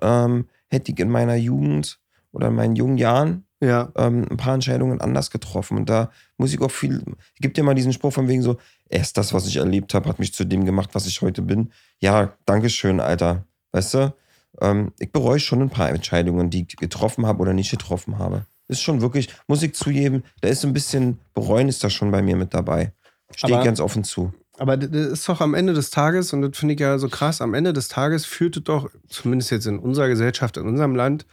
Speaker 1: ähm, hätte ich in meiner Jugend oder in meinen jungen Jahren
Speaker 2: Ja.
Speaker 1: ähm, ein paar Entscheidungen anders getroffen. Und da muss ich auch viel. Es gibt ja mal diesen Spruch von wegen so: Erst das, was ich erlebt habe, hat mich zu dem gemacht, was ich heute bin. Ja, Dankeschön, Alter. Weißt du? Ähm, ich bereue schon ein paar Entscheidungen, die ich getroffen habe oder nicht getroffen habe. Ist schon wirklich, muss ich zugeben, da ist so ein bisschen Bereuen ist da schon bei mir mit dabei. Stehe ganz offen zu.
Speaker 2: Aber das ist doch am Ende des Tages, und das finde ich ja so krass, am Ende des Tages führt es doch, zumindest jetzt in unserer Gesellschaft, in unserem Land,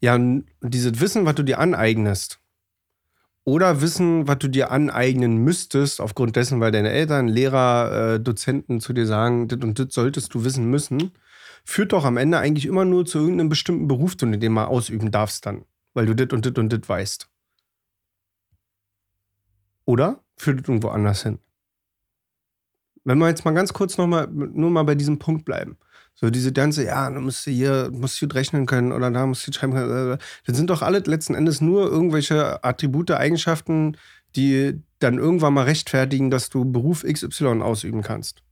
Speaker 2: ja, dieses Wissen, was du dir aneignest. Oder Wissen, was du dir aneignen müsstest, aufgrund dessen, weil deine Eltern, Lehrer, äh, Dozenten zu dir sagen, das und das solltest du wissen müssen, führt doch am Ende eigentlich immer nur zu irgendeinem bestimmten Beruf, den du mal ausüben darfst dann. Weil du das und das und das weißt. Oder führt es irgendwo anders hin? Wenn wir jetzt mal ganz kurz noch mal, nur mal bei diesem Punkt bleiben. So diese ganze, ja, du musst hier, musst du rechnen können oder da musst du schreiben können. äh, Das sind doch alle letzten Endes nur irgendwelche Attribute, Eigenschaften, die dann irgendwann mal rechtfertigen, dass du Beruf XY ausüben kannst.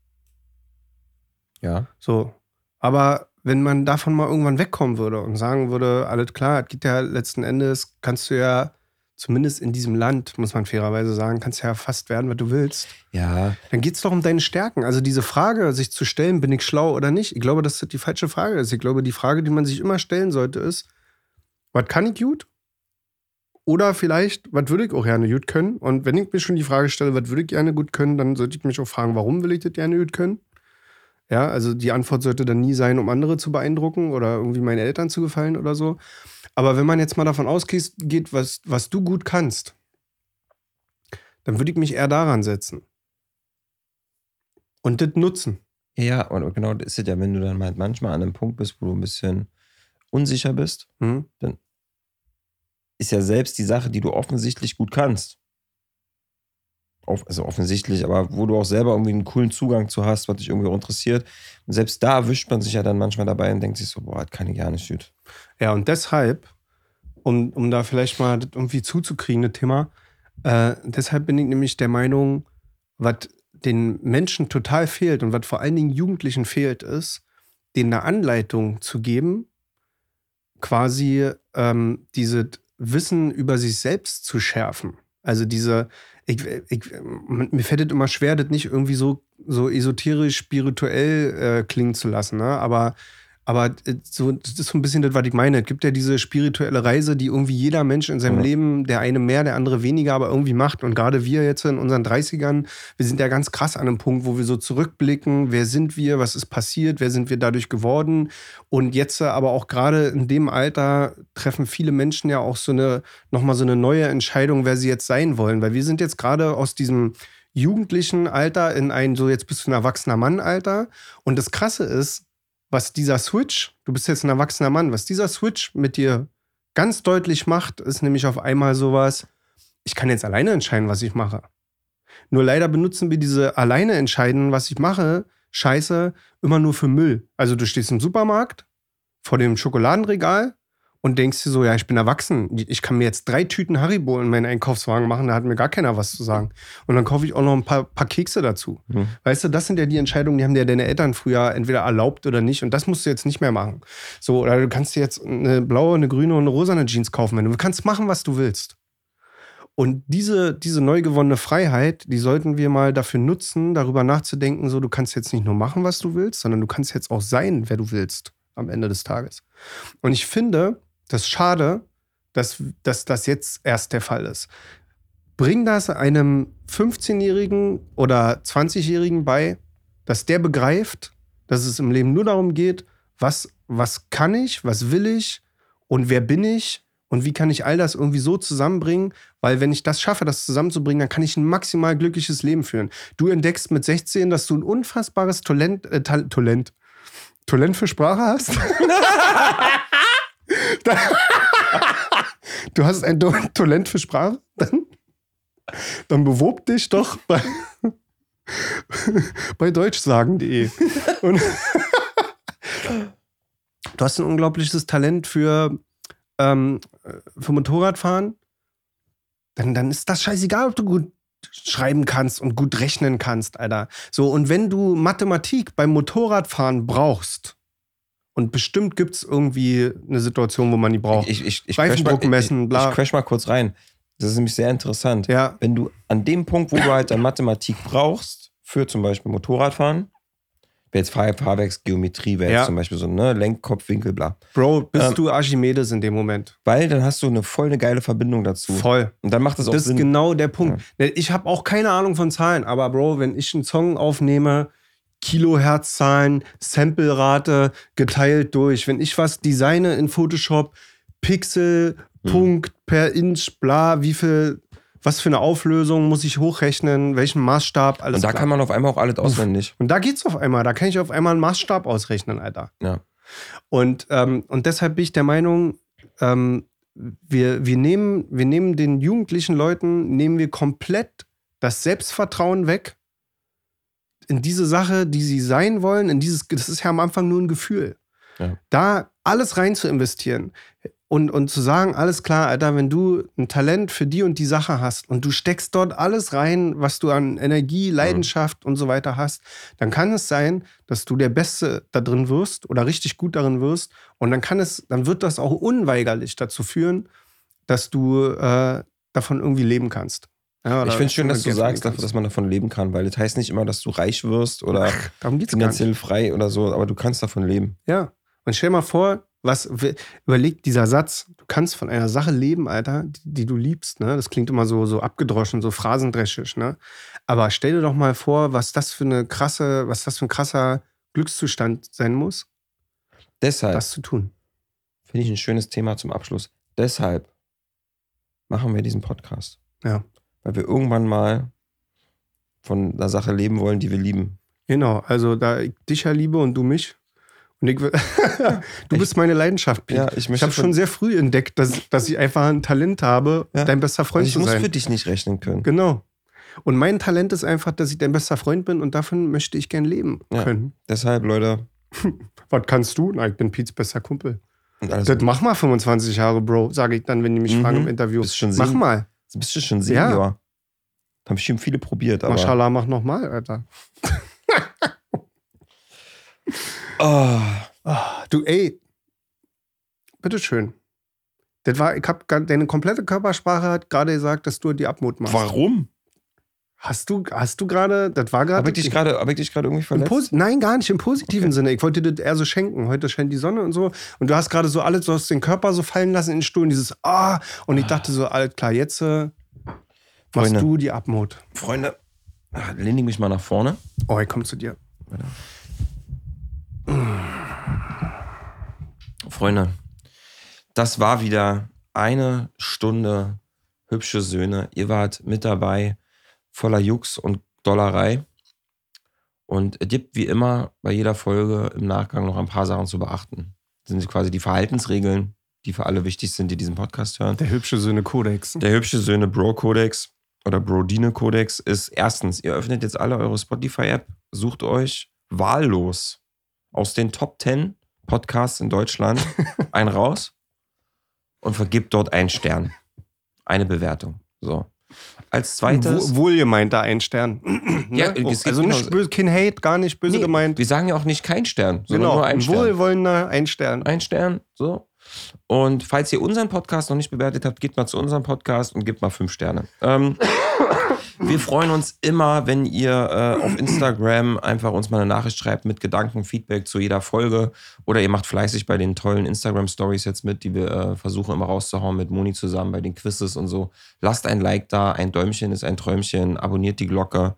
Speaker 1: Ja.
Speaker 2: So. Aber wenn man davon mal irgendwann wegkommen würde und sagen würde, alles klar, es geht ja letzten Endes, kannst du ja, zumindest in diesem Land, muss man fairerweise sagen, kannst ja fast werden, was du willst.
Speaker 1: Ja.
Speaker 2: Dann geht es doch um deine Stärken. Also diese Frage, sich zu stellen, bin ich schlau oder nicht, ich glaube, dass das die falsche Frage ist. Ich glaube, die Frage, die man sich immer stellen sollte, ist, was kann ich gut? Oder vielleicht, was würde ich auch gerne gut können? Und wenn ich mir schon die Frage stelle, was würde ich gerne gut können, dann sollte ich mich auch fragen, warum will ich das gerne gut können? Ja, also die Antwort sollte dann nie sein, um andere zu beeindrucken oder irgendwie meinen Eltern zu gefallen oder so. Aber wenn man jetzt mal davon ausgeht, geht, was, was du gut kannst, dann würde ich mich eher daran setzen. Und das nutzen.
Speaker 1: Ja, und genau das ist es ja, wenn du dann halt manchmal an einem Punkt bist, wo du ein bisschen unsicher bist,
Speaker 2: Mhm.
Speaker 1: ist ja selbst die Sache, die du offensichtlich gut kannst. Also offensichtlich, aber wo du auch selber irgendwie einen coolen Zugang zu hast, was dich irgendwie auch interessiert. Und selbst da erwischt man sich ja dann manchmal dabei und denkt sich so, boah, das kann ich gar nicht gut.
Speaker 2: Ja, und deshalb, um, um da vielleicht mal irgendwie zuzukriegen, das Thema, äh, deshalb bin ich nämlich der Meinung, was den Menschen total fehlt und was vor allen Dingen Jugendlichen fehlt, ist, denen eine Anleitung zu geben, quasi ähm, dieses Wissen über sich selbst zu schärfen. Also diese, ich, ich, mir fällt es immer schwer, das nicht irgendwie so, so esoterisch, spirituell äh, klingen zu lassen, ne? aber aber äh, so, das ist so ein bisschen das, was ich meine. Es gibt ja diese spirituelle Reise, die irgendwie jeder Mensch in seinem
Speaker 1: Ja.
Speaker 2: Leben, der eine mehr, der andere weniger, aber irgendwie macht. Und gerade wir jetzt in unseren 30ern, wir sind ja ganz krass an einem Punkt, wo wir so zurückblicken, wer sind wir, was ist passiert, wer sind wir dadurch geworden. Und jetzt aber auch gerade in dem Alter treffen viele Menschen ja auch so eine, nochmal so eine neue Entscheidung, wer sie jetzt sein wollen. Weil wir sind jetzt gerade aus diesem jugendlichen Alter in ein, so jetzt bist du ein erwachsener Mann Alter. Und das Krasse ist, was dieser Switch, du bist jetzt ein erwachsener Mann, was dieser Switch mit dir ganz deutlich macht, ist nämlich auf einmal sowas, ich kann jetzt alleine entscheiden, was ich mache. Nur leider benutzen wir diese alleine entscheiden, was ich mache, Scheiße, immer nur für Müll. Also du stehst im Supermarkt vor dem Schokoladenregal und denkst dir so, ja, ich bin erwachsen. Ich kann mir jetzt drei Tüten Haribo in meinen Einkaufswagen machen, da hat mir gar keiner was zu sagen. Und dann kaufe ich auch noch ein paar, paar Kekse dazu.
Speaker 1: Mhm.
Speaker 2: Weißt du, das sind ja die Entscheidungen, die haben dir deine Eltern früher entweder erlaubt oder nicht. Und das musst du jetzt nicht mehr machen. So, oder du kannst dir jetzt eine blaue, eine grüne und eine rosane Jeans kaufen. Wenn du kannst machen, was du willst. Und diese, diese neu gewonnene Freiheit, die sollten wir mal dafür nutzen, darüber nachzudenken, so du kannst jetzt nicht nur machen, was du willst, sondern du kannst jetzt auch sein, wer du willst am Ende des Tages. Und ich finde, das ist schade, dass, dass das jetzt erst der Fall ist. Bring das einem 15-Jährigen oder 20-Jährigen bei, dass der begreift, dass es im Leben nur darum geht, was, was kann ich, was will ich und wer bin ich und wie kann ich all das irgendwie so zusammenbringen, weil wenn ich das schaffe, das zusammenzubringen, dann kann ich ein maximal glückliches Leben führen. Du entdeckst mit 16, dass du ein unfassbares Talent, äh, Tal Talent, Talent für Sprache hast. du hast ein Talent für Sprache, dann, dann bewob dich doch bei, bei deutschsagen.de. Du hast ein unglaubliches Talent für, ähm, für Motorradfahren. Dann, dann ist das scheißegal, ob du gut schreiben kannst und gut rechnen kannst, Alter. So, und wenn du Mathematik beim Motorradfahren brauchst, und bestimmt gibt es irgendwie eine Situation, wo man die braucht.
Speaker 1: Ich, ich, ich,
Speaker 2: Reifendruck
Speaker 1: crash mal,
Speaker 2: messen,
Speaker 1: ich,
Speaker 2: bla.
Speaker 1: ich crash mal kurz rein. Das ist nämlich sehr interessant.
Speaker 2: ja,
Speaker 1: Wenn du an dem Punkt, wo du halt dann Mathematik brauchst, für zum Beispiel Motorradfahren, wäre jetzt Fahr Fahrwerks, Geometrie, wäre
Speaker 2: Ja.
Speaker 1: jetzt zum Beispiel so, ne, Lenk, Kopf, Winkel, bla.
Speaker 2: Bro, bist
Speaker 1: Ähm,
Speaker 2: du Archimedes in dem Moment.
Speaker 1: Weil dann hast du eine voll eine geile Verbindung dazu.
Speaker 2: Voll.
Speaker 1: Und dann macht es auch
Speaker 2: Das ist
Speaker 1: Sinn.
Speaker 2: genau der Punkt. Ich habe auch keine Ahnung von Zahlen, aber Bro, wenn ich einen Song aufnehme, Kilohertz-Zahlen, Samplerate geteilt durch, wenn ich was designe in Photoshop, Pixel,
Speaker 1: Hm.
Speaker 2: Punkt per Inch, bla, wie viel, was für eine Auflösung muss ich hochrechnen, welchen Maßstab, alles
Speaker 1: Und da
Speaker 2: klar.
Speaker 1: kann man auf einmal auch alles auswendig.
Speaker 2: Und da geht's auf einmal, da kann ich auf einmal einen Maßstab ausrechnen, Alter.
Speaker 1: Ja.
Speaker 2: Und, ähm, und deshalb bin ich der Meinung, ähm, wir, wir, nehmen, wir nehmen den jugendlichen Leuten, nehmen wir komplett das Selbstvertrauen weg in diese Sache, die sie sein wollen, in dieses, das ist ja am Anfang nur ein Gefühl.
Speaker 1: Ja.
Speaker 2: Da alles rein zu investieren und, und zu sagen, alles klar, Alter, wenn du ein Talent für die und die Sache hast und du steckst dort alles rein, was du an Energie, Leidenschaft und so weiter hast, dann kann es sein, dass du der Beste da drin wirst oder richtig gut darin wirst. Und dann kann es, dann wird das auch unweigerlich dazu führen, dass du äh, davon irgendwie leben kannst. Ja,
Speaker 1: Ich finde es schön, dass du sagst,
Speaker 2: verdienen
Speaker 1: dass man davon leben kann, weil das heißt nicht immer, dass du reich wirst oder finanziell frei oder so, aber du kannst davon leben.
Speaker 2: Ja. Und stell mal vor, was überlegt dieser Satz, du kannst von einer Sache leben, Alter, die, die du liebst, ne? Das klingt immer so, so abgedroschen, so phrasendreschisch, ne? Aber stell dir doch mal vor, was das für eine krasse, was das für ein krasser Glückszustand sein muss,
Speaker 1: Deshalb
Speaker 2: das zu tun.
Speaker 1: finde ich ein schönes Thema zum Abschluss. Deshalb machen wir diesen Podcast.
Speaker 2: Ja.
Speaker 1: Weil wir irgendwann mal von einer Sache leben wollen, die wir lieben.
Speaker 2: Genau, also da ich dich ja liebe und du mich. Und ich, du bist meine Leidenschaft, Pete.
Speaker 1: Ja, ich
Speaker 2: ich habe schon sehr früh entdeckt, dass, dass ich einfach ein Talent habe,
Speaker 1: Ja.
Speaker 2: dein bester Freund
Speaker 1: Also ich
Speaker 2: zu
Speaker 1: muss
Speaker 2: sein.
Speaker 1: für dich nicht rechnen können.
Speaker 2: Genau. Und mein Talent ist einfach, dass ich dein bester Freund bin und davon möchte ich gern leben
Speaker 1: Ja.
Speaker 2: können.
Speaker 1: Deshalb, Leute,
Speaker 2: Was kannst du? Na, ich bin Piets bester Kumpel.
Speaker 1: alles
Speaker 2: Das mach mal 25 Jahre, Bro, sage ich dann, wenn die mich
Speaker 1: Mhm.
Speaker 2: fragen im Interview.
Speaker 1: Schon
Speaker 2: Mach
Speaker 1: Sen-
Speaker 2: mal.
Speaker 1: bist du schon
Speaker 2: Ja.
Speaker 1: Senior. Haben bestimmt viele probiert, aber.
Speaker 2: Mashallah, mach noch mal, Alter.
Speaker 1: Oh,
Speaker 2: Ah, du, ey. Bitteschön. Das war, ich hab, deine komplette Körpersprache hat gerade gesagt, dass du die Abmut machst.
Speaker 1: warum?
Speaker 2: Hast du, hast du gerade, das war
Speaker 1: Habe
Speaker 2: gerade.
Speaker 1: ich dich gerade hab ich dich gerade irgendwie verletzt?
Speaker 2: Nein, gar nicht im positiven
Speaker 1: Okay.
Speaker 2: Sinne. Ich wollte dir das eher so schenken. Heute scheint die Sonne und so. Und du hast gerade so alles, du hast den Körper so fallen lassen in den Stuhl und dieses Ah. Und ich dachte so, alles klar, jetzt äh, machst
Speaker 1: Freunde.
Speaker 2: du die Abmut.
Speaker 1: Freunde, ah, lehne ich mich mal nach vorne.
Speaker 2: Oh, ich komm zu dir.
Speaker 1: Freunde, das war wieder eine Stunde hübsche Söhne. Ihr wart mit dabei, voller Jux und Dollerei. Und gibt wie immer bei jeder Folge im Nachgang noch ein paar Sachen zu beachten. Das sind quasi die Verhaltensregeln, die für alle wichtig sind, die diesen Podcast hören.
Speaker 2: Der hübsche Söhne Kodex.
Speaker 1: Der hübsche Söhne Bro Codex oder Brodine Codex ist erstens, ihr öffnet jetzt alle eure Spotify-App, sucht euch wahllos aus den Top 10 Podcasts in Deutschland einen raus und vergibt dort einen Stern. Eine Bewertung. So. Als zweites.
Speaker 2: Wo, wohlgemeinter ein Stern.
Speaker 1: Ja,
Speaker 2: ne?
Speaker 1: es geht
Speaker 2: also nicht
Speaker 1: genau-
Speaker 2: böse, kein Hate, gar nicht böse
Speaker 1: Nee,
Speaker 2: gemeint.
Speaker 1: Wir sagen ja auch nicht kein Stern, sondern
Speaker 2: Genau,
Speaker 1: nur ein
Speaker 2: ein
Speaker 1: Stern.
Speaker 2: wohlwollender ein Stern.
Speaker 1: Ein Stern, so. Und falls ihr unseren Podcast noch nicht bewertet habt, geht mal zu unserem Podcast und gebt mal fünf Sterne. Ähm, wir freuen uns immer, wenn ihr äh, auf Instagram einfach uns mal eine Nachricht schreibt mit Gedanken, Feedback zu jeder Folge. Oder ihr macht fleißig bei den tollen Instagram-Stories jetzt mit, die wir äh, versuchen immer rauszuhauen mit Moni zusammen bei den Quizzes und so. Lasst ein Like da, ein Däumchen ist ein Träumchen, abonniert die Glocke.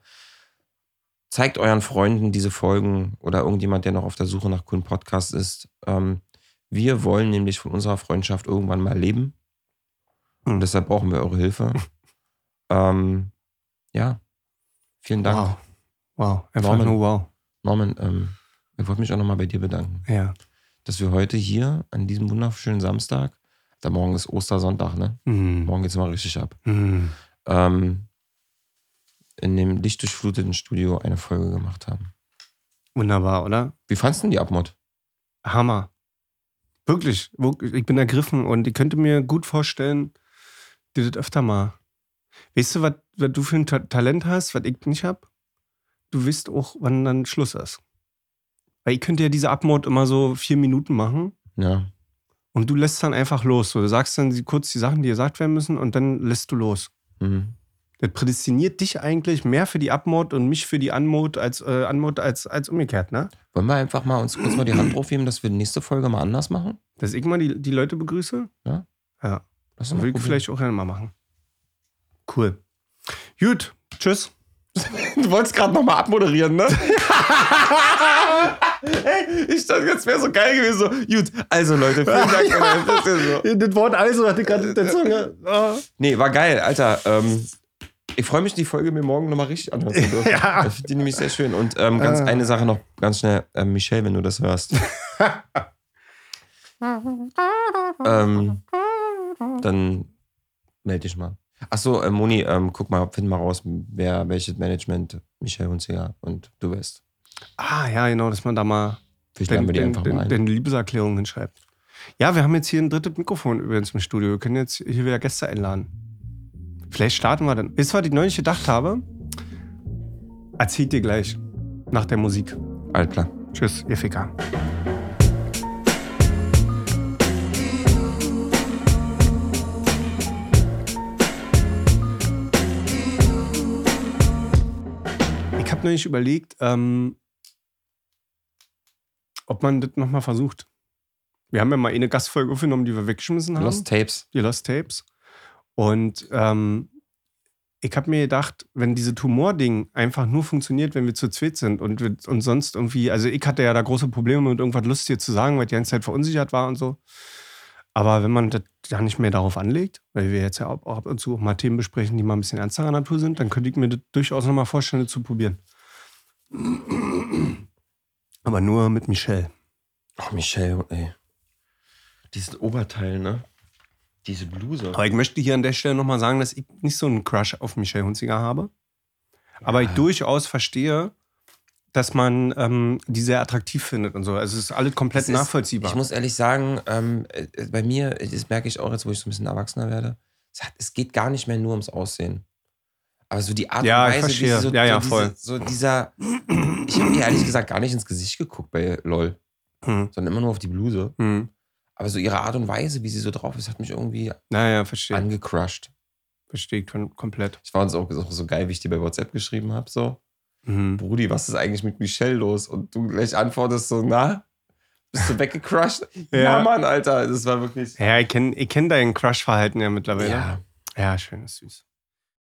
Speaker 1: Zeigt euren Freunden diese Folgen oder irgendjemand, der noch auf der Suche nach coolen Podcasts ist. Ähm, wir wollen nämlich von unserer Freundschaft irgendwann mal leben. Und deshalb brauchen wir eure Hilfe. ähm, ja. Vielen Dank.
Speaker 2: Wow. Wow. Einfach
Speaker 1: Norman.
Speaker 2: nur wow.
Speaker 1: Norman, ähm, ich wollte mich auch nochmal bei dir bedanken,
Speaker 2: Ja.
Speaker 1: dass wir heute hier an diesem wunderschönen Samstag, da morgen ist Ostersonntag, ne?
Speaker 2: Mhm.
Speaker 1: Morgen geht's immer richtig ab.
Speaker 2: Mhm.
Speaker 1: Ähm, in dem lichtdurchfluteten Studio eine Folge gemacht haben.
Speaker 2: Wunderbar, oder?
Speaker 1: Wie fandst du denn die Abmod?
Speaker 2: Hammer. Wirklich, wirklich, ich bin ergriffen und ich könnte mir gut vorstellen, dir das öfter mal. Weißt du, was, du für ein Ta Talent hast, was ich nicht hab? Du weißt auch, wann dann Schluss ist. Weil ich könnte ja diese Abmord immer so vier Minuten machen
Speaker 1: Ja.
Speaker 2: und du lässt dann einfach los. So, du sagst dann kurz die Sachen, die gesagt werden müssen und dann lässt du los.
Speaker 1: Mhm.
Speaker 2: Das prädestiniert dich eigentlich mehr für die Abmord und mich für die Anmod als, äh, Anmod als, als umgekehrt, ne?
Speaker 1: Wollen wir einfach mal uns kurz mal die Hand draufheben, dass wir die nächste Folge mal anders machen?
Speaker 2: Dass ich mal die, die Leute begrüße?
Speaker 1: Ja.
Speaker 2: Ja. Das will ich vielleicht auch gerne mal machen. Cool. Gut, tschüss.
Speaker 1: Du wolltest gerade nochmal abmoderieren, ne? Ey, ich dachte, jetzt wäre so geil gewesen. So, gut, also Leute, vielen Dank. dein Interesse. so.
Speaker 2: Das Wort also hatte gerade in der Zunge. Ah.
Speaker 1: Nee, war geil, Alter. Ähm, ich freue mich, die Folge mir morgen nochmal richtig anhören zu dürfen.
Speaker 2: Ja.
Speaker 1: Ich finde die nämlich sehr schön. Und ähm, ganz
Speaker 2: Ah.
Speaker 1: eine Sache noch ganz schnell. Ähm, Michelle, wenn du das hörst. ähm, dann melde dich mal. Achso, äh, Moni, ähm, guck mal, find mal raus, wer welches Management Michelle Hunziger und du bist.
Speaker 2: Ah, ja, genau, dass man da mal
Speaker 1: Vielleicht laden wir die
Speaker 2: den,
Speaker 1: einfach
Speaker 2: den,
Speaker 1: mal ein.
Speaker 2: den Liebeserklärung hinschreibt. Ja, wir haben jetzt hier ein drittes Mikrofon übrigens im Studio. Wir können jetzt hier wieder Gäste einladen. Vielleicht starten wir dann. Wisst ihr, was ich neulich gedacht habe? Erzählt dir gleich. Nach der Musik.
Speaker 1: Alles klar.
Speaker 2: Tschüss, ihr Ficker. Ich habe neulich überlegt, ähm, ob man das nochmal versucht. Wir haben ja mal eine Gastfolge aufgenommen, die wir weggeschmissen haben.
Speaker 1: Lost Tapes.
Speaker 2: die Lost Tapes. Und ähm, ich habe mir gedacht, wenn diese Tumor-Ding einfach nur funktioniert, wenn wir zu zweit sind und, wir, und sonst irgendwie, also ich hatte ja da große Probleme mit irgendwas Lustiges zu sagen, weil ich die ganze Zeit verunsichert war und so. Aber wenn man das ja nicht mehr darauf anlegt, weil wir jetzt ja auch ab und zu auch mal Themen besprechen, die mal ein bisschen ernsterer Natur sind, dann könnte ich mir das durchaus nochmal vorstellen, das zu probieren. Aber nur mit Michelle.
Speaker 1: Oh, Michelle, ey. Dieses Oberteil, ne? Diese Bluse.
Speaker 2: Aber ich möchte hier an der Stelle nochmal sagen, dass ich nicht so einen Crush auf Michelle Hunziger habe. Aber ich durchaus verstehe, dass man ähm, die sehr attraktiv findet und so. Also es ist alles komplett
Speaker 1: ist-
Speaker 2: nachvollziehbar.
Speaker 1: Ich muss ehrlich sagen, ähm, äh, bei mir, das merke ich auch jetzt, wo ich so ein bisschen erwachsener werde, es, hat, es geht gar nicht mehr nur ums Aussehen. Aber so die Art
Speaker 2: Ja,
Speaker 1: und Weise, wie sie so,
Speaker 2: Ja, ja,
Speaker 1: so,
Speaker 2: voll.
Speaker 1: Diese, so dieser. Ich habe ehrlich gesagt gar nicht ins Gesicht geguckt bei LOL,
Speaker 2: hm.
Speaker 1: sondern immer nur auf die Bluse.
Speaker 2: Hm.
Speaker 1: Aber so ihre Art und Weise, wie sie so drauf ist, hat mich irgendwie
Speaker 2: Naja, verstehe.
Speaker 1: angecrushed.
Speaker 2: Verstehe ich komplett.
Speaker 1: Ich fand es auch, auch so geil, wie ich dir bei WhatsApp geschrieben habe. So,
Speaker 2: Mhm.
Speaker 1: Brudi, was ist eigentlich mit Michelle los? Und du gleich antwortest so, na? Bist du weggecrushed? ja.
Speaker 2: Ja.
Speaker 1: Mann, Alter. Das war wirklich.
Speaker 2: Ja, ich kenne ich kenn dein Crush-Verhalten ja mittlerweile.
Speaker 1: Ja.
Speaker 2: ja, schön, ist süß.